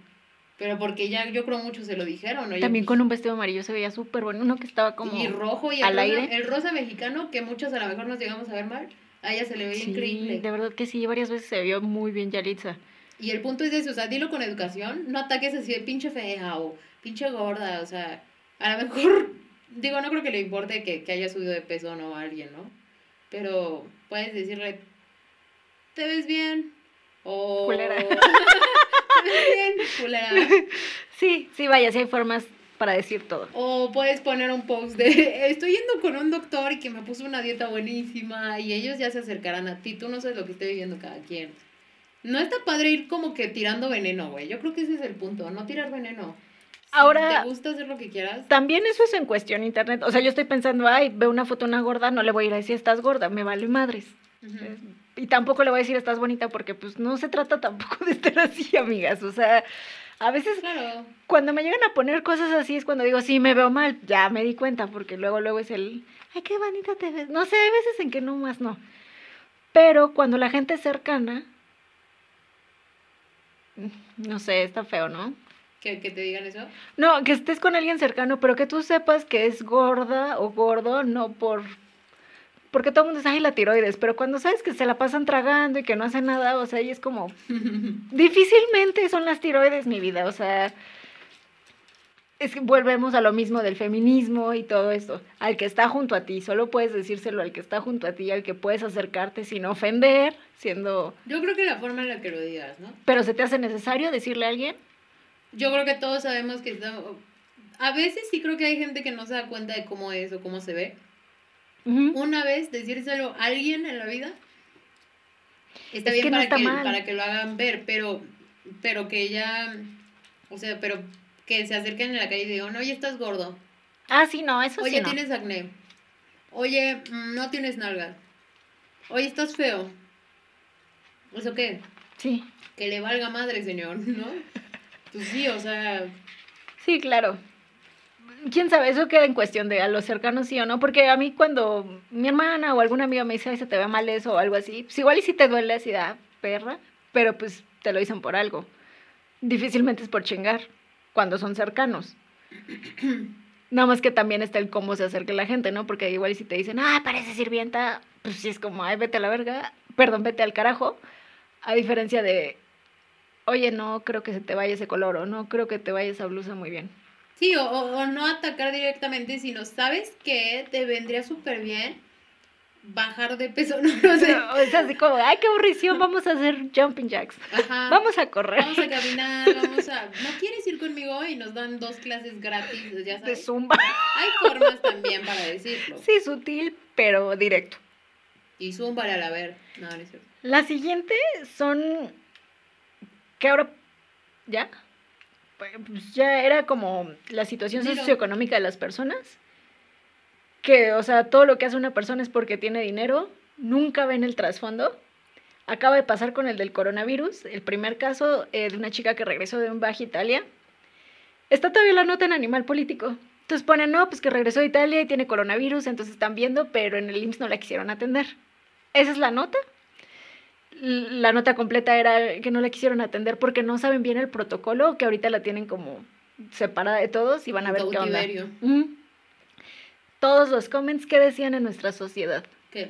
Pero porque ya yo creo muchos se lo dijeron. Oye, También pues, con un vestido amarillo se veía súper bueno, uno que estaba como... Y rojo y el, al rosa, aire. el rosa mexicano, que muchos a lo mejor nos llegamos a ver mal, a ella se le veía Sí, increíble. de verdad que sí, varias veces se vio muy bien Yalitza. Y el punto es ese, o sea, dilo con educación, no ataques así de pinche fea o pinche gorda, o sea, a lo mejor, digo, no creo que le importe que, que haya subido de peso o no a alguien, ¿no? Pero puedes decirle, te ves bien, o... Bien, culera. Sí, sí, vaya, sí hay formas para decir todo. O puedes poner un post de, estoy yendo con un doctor y que me puso una dieta buenísima y ellos ya se acercarán a ti, tú no sabes lo que esté viviendo cada quien. No está padre ir como que tirando veneno, güey. Yo creo que ese es el punto, no tirar veneno. Si Ahora- te gusta hacer lo que quieras. También eso es en cuestión internet. O sea, yo estoy pensando, ay, veo una foto de una gorda, no le voy a ir a decir estás gorda, me vale madres. Ujú. Y tampoco le voy a decir estás bonita porque pues no se trata tampoco de estar así, amigas. O sea, a veces Claro. cuando me llegan a poner cosas así es cuando digo, sí, me veo mal, ya me di cuenta, porque luego, luego es el, ay, qué bonita te ves. No sé, hay veces en que no más no. Pero cuando la gente es cercana, mm, no sé, está feo, ¿no? Que, que te digan eso. No, que estés con alguien cercano, pero que tú sepas que es gorda o gordo, no por... Porque todo el mundo dice, ay, la tiroides, pero cuando sabes que se la pasan tragando y que no hacen nada, o sea, y es como, difícilmente son las tiroides, mi vida, o sea, es que volvemos a lo mismo del feminismo y todo esto. Al que está junto a ti, solo puedes decírselo al que está junto a ti, al que puedes acercarte sin ofender, siendo... Yo creo que la forma en la que lo digas, ¿no? Pero se te hace necesario decirle a alguien. Yo creo que todos sabemos que. A veces sí creo que hay gente que no se da cuenta de cómo es o cómo se ve. Una vez decírselo a alguien en la vida está Es bien que no para, está que, mal. para que lo hagan ver, pero, pero que ella, o sea, pero que se acerquen en la calle y digan, oye, estás gordo, Ah, sí, no, eso oye, sí no. tienes acné, oye, mm, no tienes nalgas, oye, estás feo. ¿Eso qué? Sí, Que le valga madre, señor, ¿no? Pues sí, o sea, sí, claro. Quién sabe, eso queda en cuestión de a los cercanos sí o no, porque a mí cuando mi hermana o alguna amiga me dice, ay, se te ve mal eso o algo así, pues igual y si te duele así, da perra, pero pues te lo dicen por algo. Difícilmente es por chingar, cuando son cercanos. Nada más que también está el cómo se acerca la gente, ¿no? Porque igual y si te dicen, ah, parece sirvienta, pues sí es como, ay, vete a la verga, perdón, vete al carajo. A diferencia de, oye, no creo que se te vaya ese color o no creo que te vaya esa blusa muy bien. Sí, o, o, no atacar directamente, sino, ¿sabes qué? Te vendría súper bien bajar de peso, no, no sé. O es así como, ay, qué aburrición, vamos a hacer jumping jacks. Ajá. Vamos a correr. Vamos a caminar, vamos a... ¿No quieres ir conmigo? Y nos dan dos clases gratis, ya De sabes. zumba. Hay formas también para decirlo. Sí, sutil, pero directo. Y zúmbale a la ver. No, no es cierto. La siguiente son que ahora ya pues ya era como la situación Dilo. socioeconómica de las personas que o sea todo lo que hace una persona es porque tiene dinero nunca ven el trasfondo. Acaba de pasar con el del coronavirus el primer caso eh, de una chica que regresó de un viaje a Italia. Está todavía la nota en Animal Político. Entonces ponen no pues que regresó de Italia y tiene coronavirus entonces están viendo pero en el IMSS no la quisieron atender. Esa es la nota la nota completa era que no la quisieron atender porque no saben bien el protocolo, que ahorita la tienen como separada de todos y van a ver qué onda. Todos los comments que decían en nuestra sociedad. ¿Qué?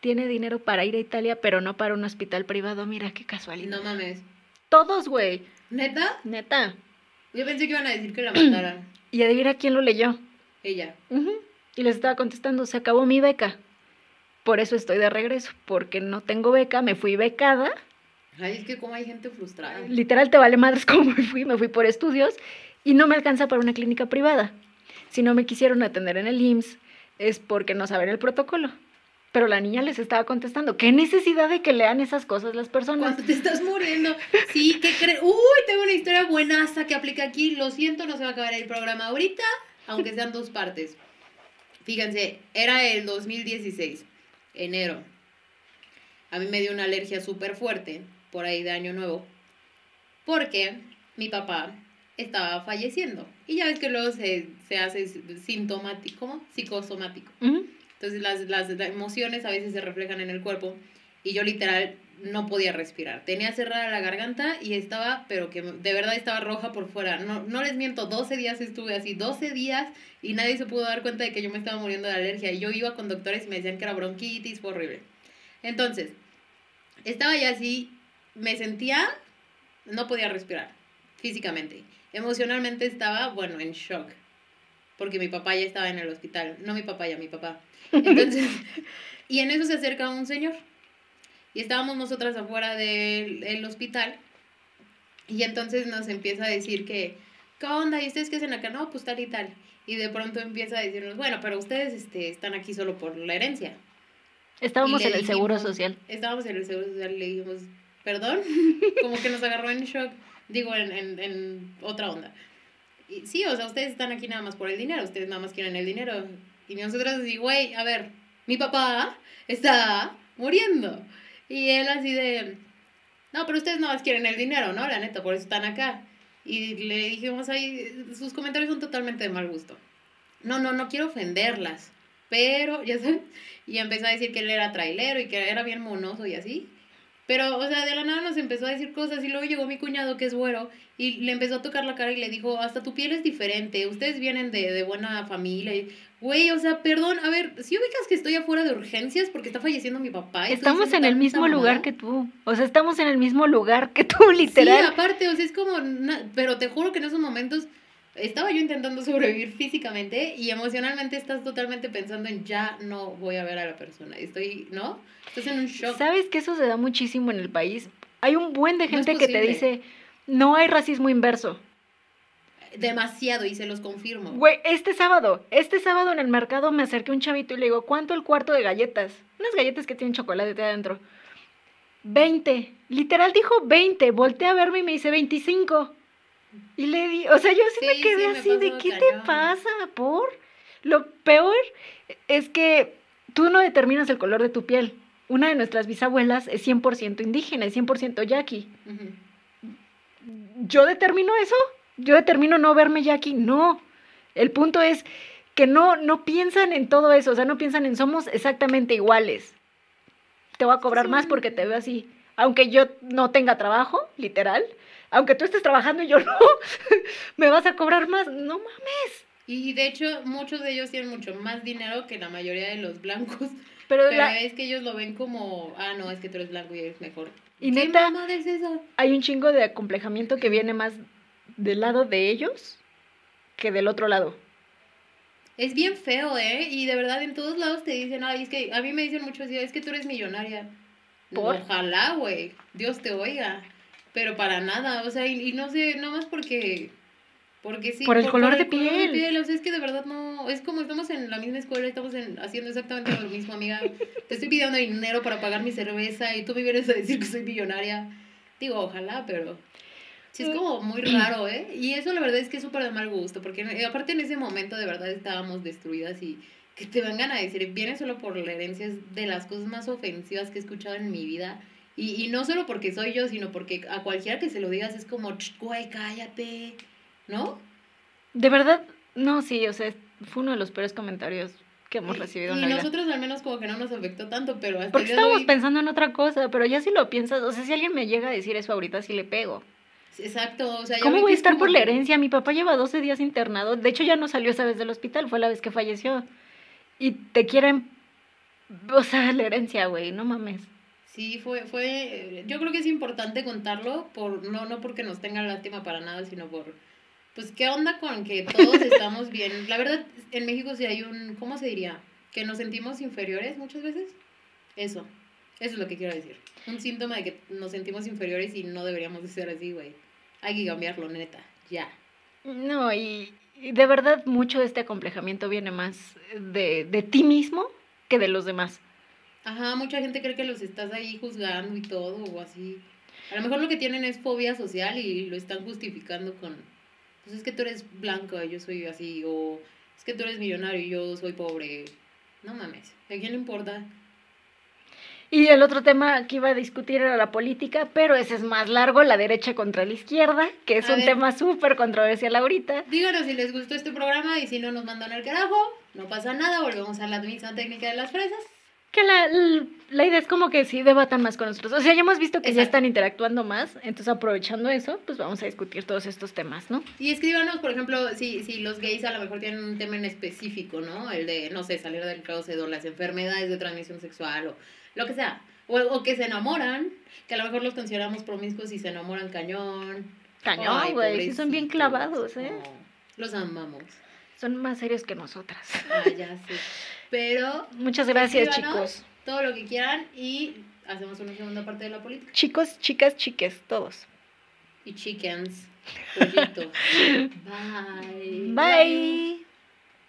Tiene dinero para ir a Italia, pero no para un hospital privado. Mira qué casualidad. No mames. Todos, güey. ¿Neta? Neta. Yo pensé que iban a decir que la mataran. Y adivina quién lo leyó. Ella. Y les estaba contestando, se acabó mi beca. Por eso estoy de regreso, porque no tengo beca, me fui becada. Ay, es que como hay gente frustrada. literal te vale madres como me fui, me fui por estudios y no me alcanza para una clínica privada. Si no me quisieron atender en el IMSS es porque no saben el protocolo. Pero la niña les estaba contestando, ¿qué necesidad de que lean esas cosas las personas? Cuando te estás muriendo. Sí, ¿qué crees? Uy, tengo una historia buenaza que aplica aquí. Lo siento, no se va a acabar el programa ahorita, aunque sean dos partes. Fíjense, era el 2016, enero. A mí me dio una alergia súper fuerte, por ahí de Año Nuevo, porque mi papá estaba falleciendo. Y ya ves que luego se, se hace sintomático, ¿cómo? Psicosomático. Entonces las, las emociones a veces se reflejan en el cuerpo y yo literal no podía respirar. Tenía cerrada la garganta y estaba, pero que de verdad estaba roja por fuera. No, no les miento, 12 días estuve así, 12 días y nadie se pudo dar cuenta de que yo me estaba muriendo de alergia. Y yo iba con doctores y me decían que era bronquitis, fue horrible. Entonces, estaba ya así, me sentía, no podía respirar físicamente. Emocionalmente estaba, bueno, en shock. Porque mi papá ya estaba en el hospital. No mi papá, ya mi papá. Entonces, y en eso se acerca un señor. Y estábamos nosotras afuera del el hospital. Y entonces nos empieza a decir que, ¿qué onda? ¿Y ustedes qué hacen acá? No, pues tal y tal. Y de pronto empieza a decirnos, bueno, pero ustedes este, están aquí solo por la herencia. Estábamos en el seguro social. Estábamos en el seguro social y le dijimos, perdón, como que nos agarró en shock, digo, en, en, en otra onda. Y sí, o sea, ustedes están aquí nada más por el dinero, ustedes nada más quieren el dinero. Y nosotros así, güey, a ver, mi papá está muriendo. Y él así de, no, pero ustedes nada más quieren el dinero, ¿no? La neta, por eso están acá. Y le dijimos ahí, sus comentarios son totalmente de mal gusto. No, no, no quiero ofenderlas, pero, ya sabes, y empezó a decir que él era trailero y que era bien monoso y así. Pero, o sea, de la nada nos empezó a decir cosas y luego llegó mi cuñado que es güero y le empezó a tocar la cara y le dijo, hasta tu piel es diferente, ustedes vienen de, de buena familia. Y, Güey, o sea, perdón, a ver, si ubicas que estoy afuera de urgencias porque está falleciendo mi papá. Estamos en el mismo lugar que tú. O sea, estamos en el mismo lugar que tú, literal. Sí, aparte, o sea, es como, pero te juro que en esos momentos estaba yo intentando sobrevivir físicamente y emocionalmente estás totalmente pensando en ya no voy a ver a la persona. Estoy, ¿no? Estás en un shock. ¿Sabes que eso se da muchísimo en el país? Hay un buen de No gente que te dice, no hay racismo inverso. Demasiado y se los confirmo. Güey, este sábado, este sábado en el mercado me acerqué a un chavito y le digo, ¿cuánto el cuarto de galletas? Unas galletas que tienen chocolate adentro. 20. Literal dijo 20. Volteé a verme y me dice 25. Y le di, o sea, yo sí, me Sí, quedé sí, me así de, ¿qué te pasa? ¿Por? Lo peor es que tú no determinas el color de tu piel. Una de nuestras bisabuelas es 100% indígena, es 100% yaqui. ¿Yo determino eso? ¿Yo determino no verme yaqui? No. El punto es que no, no piensan en todo eso, o sea, no piensan en somos exactamente iguales. Te voy a cobrar Sí. más porque te veo así. Aunque yo no tenga trabajo, literal, aunque tú estés trabajando y yo no, me vas a cobrar más. No mames. Y de hecho, muchos de ellos tienen mucho más dinero que la mayoría de los blancos. Pero, Pero la- es que ellos lo ven como, ah, no, es que tú eres blanco y eres mejor. Y ¿Qué neta- es eso? hay un chingo de acomplejamiento que viene más del lado de ellos que del otro lado. Es bien feo, ¿eh? Y de verdad en todos lados te dicen, ay, es que a mí me dicen mucho así, es que tú eres millonaria. ¿Por? Ojalá, güey, Dios te oiga. Pero para nada, o sea, y, y no sé, nada más porque, porque sí. Por el color de el color piel. piel, O sea, es que de verdad no, es como estamos en la misma escuela, estamos en- haciendo exactamente lo mismo, amiga. Te estoy pidiendo dinero para pagar mi cerveza y tú me vienes a decir que soy millonaria. Digo, ojalá, pero... Sí, es como muy raro, ¿eh? Y eso la verdad es que es súper de mal gusto, porque aparte en ese momento de verdad estábamos destruidas y que te vengan a decir, viene solo por la herencia, es de las cosas más ofensivas que he escuchado en mi vida. Y, y no solo porque soy yo, sino porque a cualquiera que se lo digas es como, "Ch, güey, cállate, ¿no? De verdad, no, sí, o sea, fue uno de los peores comentarios que hemos recibido Y en la vida. nosotros al menos como que no nos afectó tanto, pero hasta Porque estábamos pensando en otra cosa, pero ya si lo piensas, o sea, si alguien me llega a decir eso ahorita, sí le pego. Exacto, o sea, ¿Cómo voy a es estar por la herencia? Mi papá lleva 12 días internado. De hecho, ya no salió esa vez del hospital, fue la vez que falleció. Y te quieren. O sea, la herencia, güey, no mames. Sí, fue, fue, eh, yo creo que es importante contarlo, por, no, no porque nos tengan lástima para nada, sino por, pues, ¿qué onda con que todos estamos bien? La verdad, en México sí hay un, ¿cómo se diría? Que nos sentimos inferiores muchas veces. Eso, eso es lo que quiero decir. Un síntoma de que nos sentimos inferiores y no deberíamos de ser así, güey. Hay que cambiarlo, neta, ya. No, y, y de verdad mucho de este acomplejamiento viene más de, de ti mismo que de los demás. Ajá, mucha gente cree que los estás ahí juzgando y todo, o así. A lo mejor lo que tienen es fobia social y lo están justificando con, pues es que tú eres blanco y yo soy así, o es que tú eres millonario y yo soy pobre. No mames, ¿a quién le importa? Y el otro tema que iba a discutir era la política, pero ese es más largo, la derecha contra la izquierda, que es A un ver. tema súper controversial ahorita. Díganos si les gustó este programa y si no nos mandan al carajo, no pasa nada, volvemos a la misma técnica de las fresas. Que la, la idea es como que sí debatan más con nosotros. O sea, ya hemos visto que ya Exacto. están interactuando más, entonces aprovechando eso, pues vamos a discutir todos estos temas, ¿no? Y escríbanos, por ejemplo, si, si los gays a lo mejor tienen un tema en específico, ¿no? El de, no sé, salir del closet o las enfermedades de transmisión sexual o lo que sea. O, o que se enamoran, que a lo mejor los consideramos promiscuos y se enamoran cañón. Cañón, güey, sí son bien clavados, ¿eh? Oh, los amamos. Son más serios que nosotras. Ah, ya sé. Pero Muchas gracias, chicos. todo lo que quieran y hacemos una segunda parte de la política. Chicos, chicas, chiques, todos. Y chickens. Bye. Bye.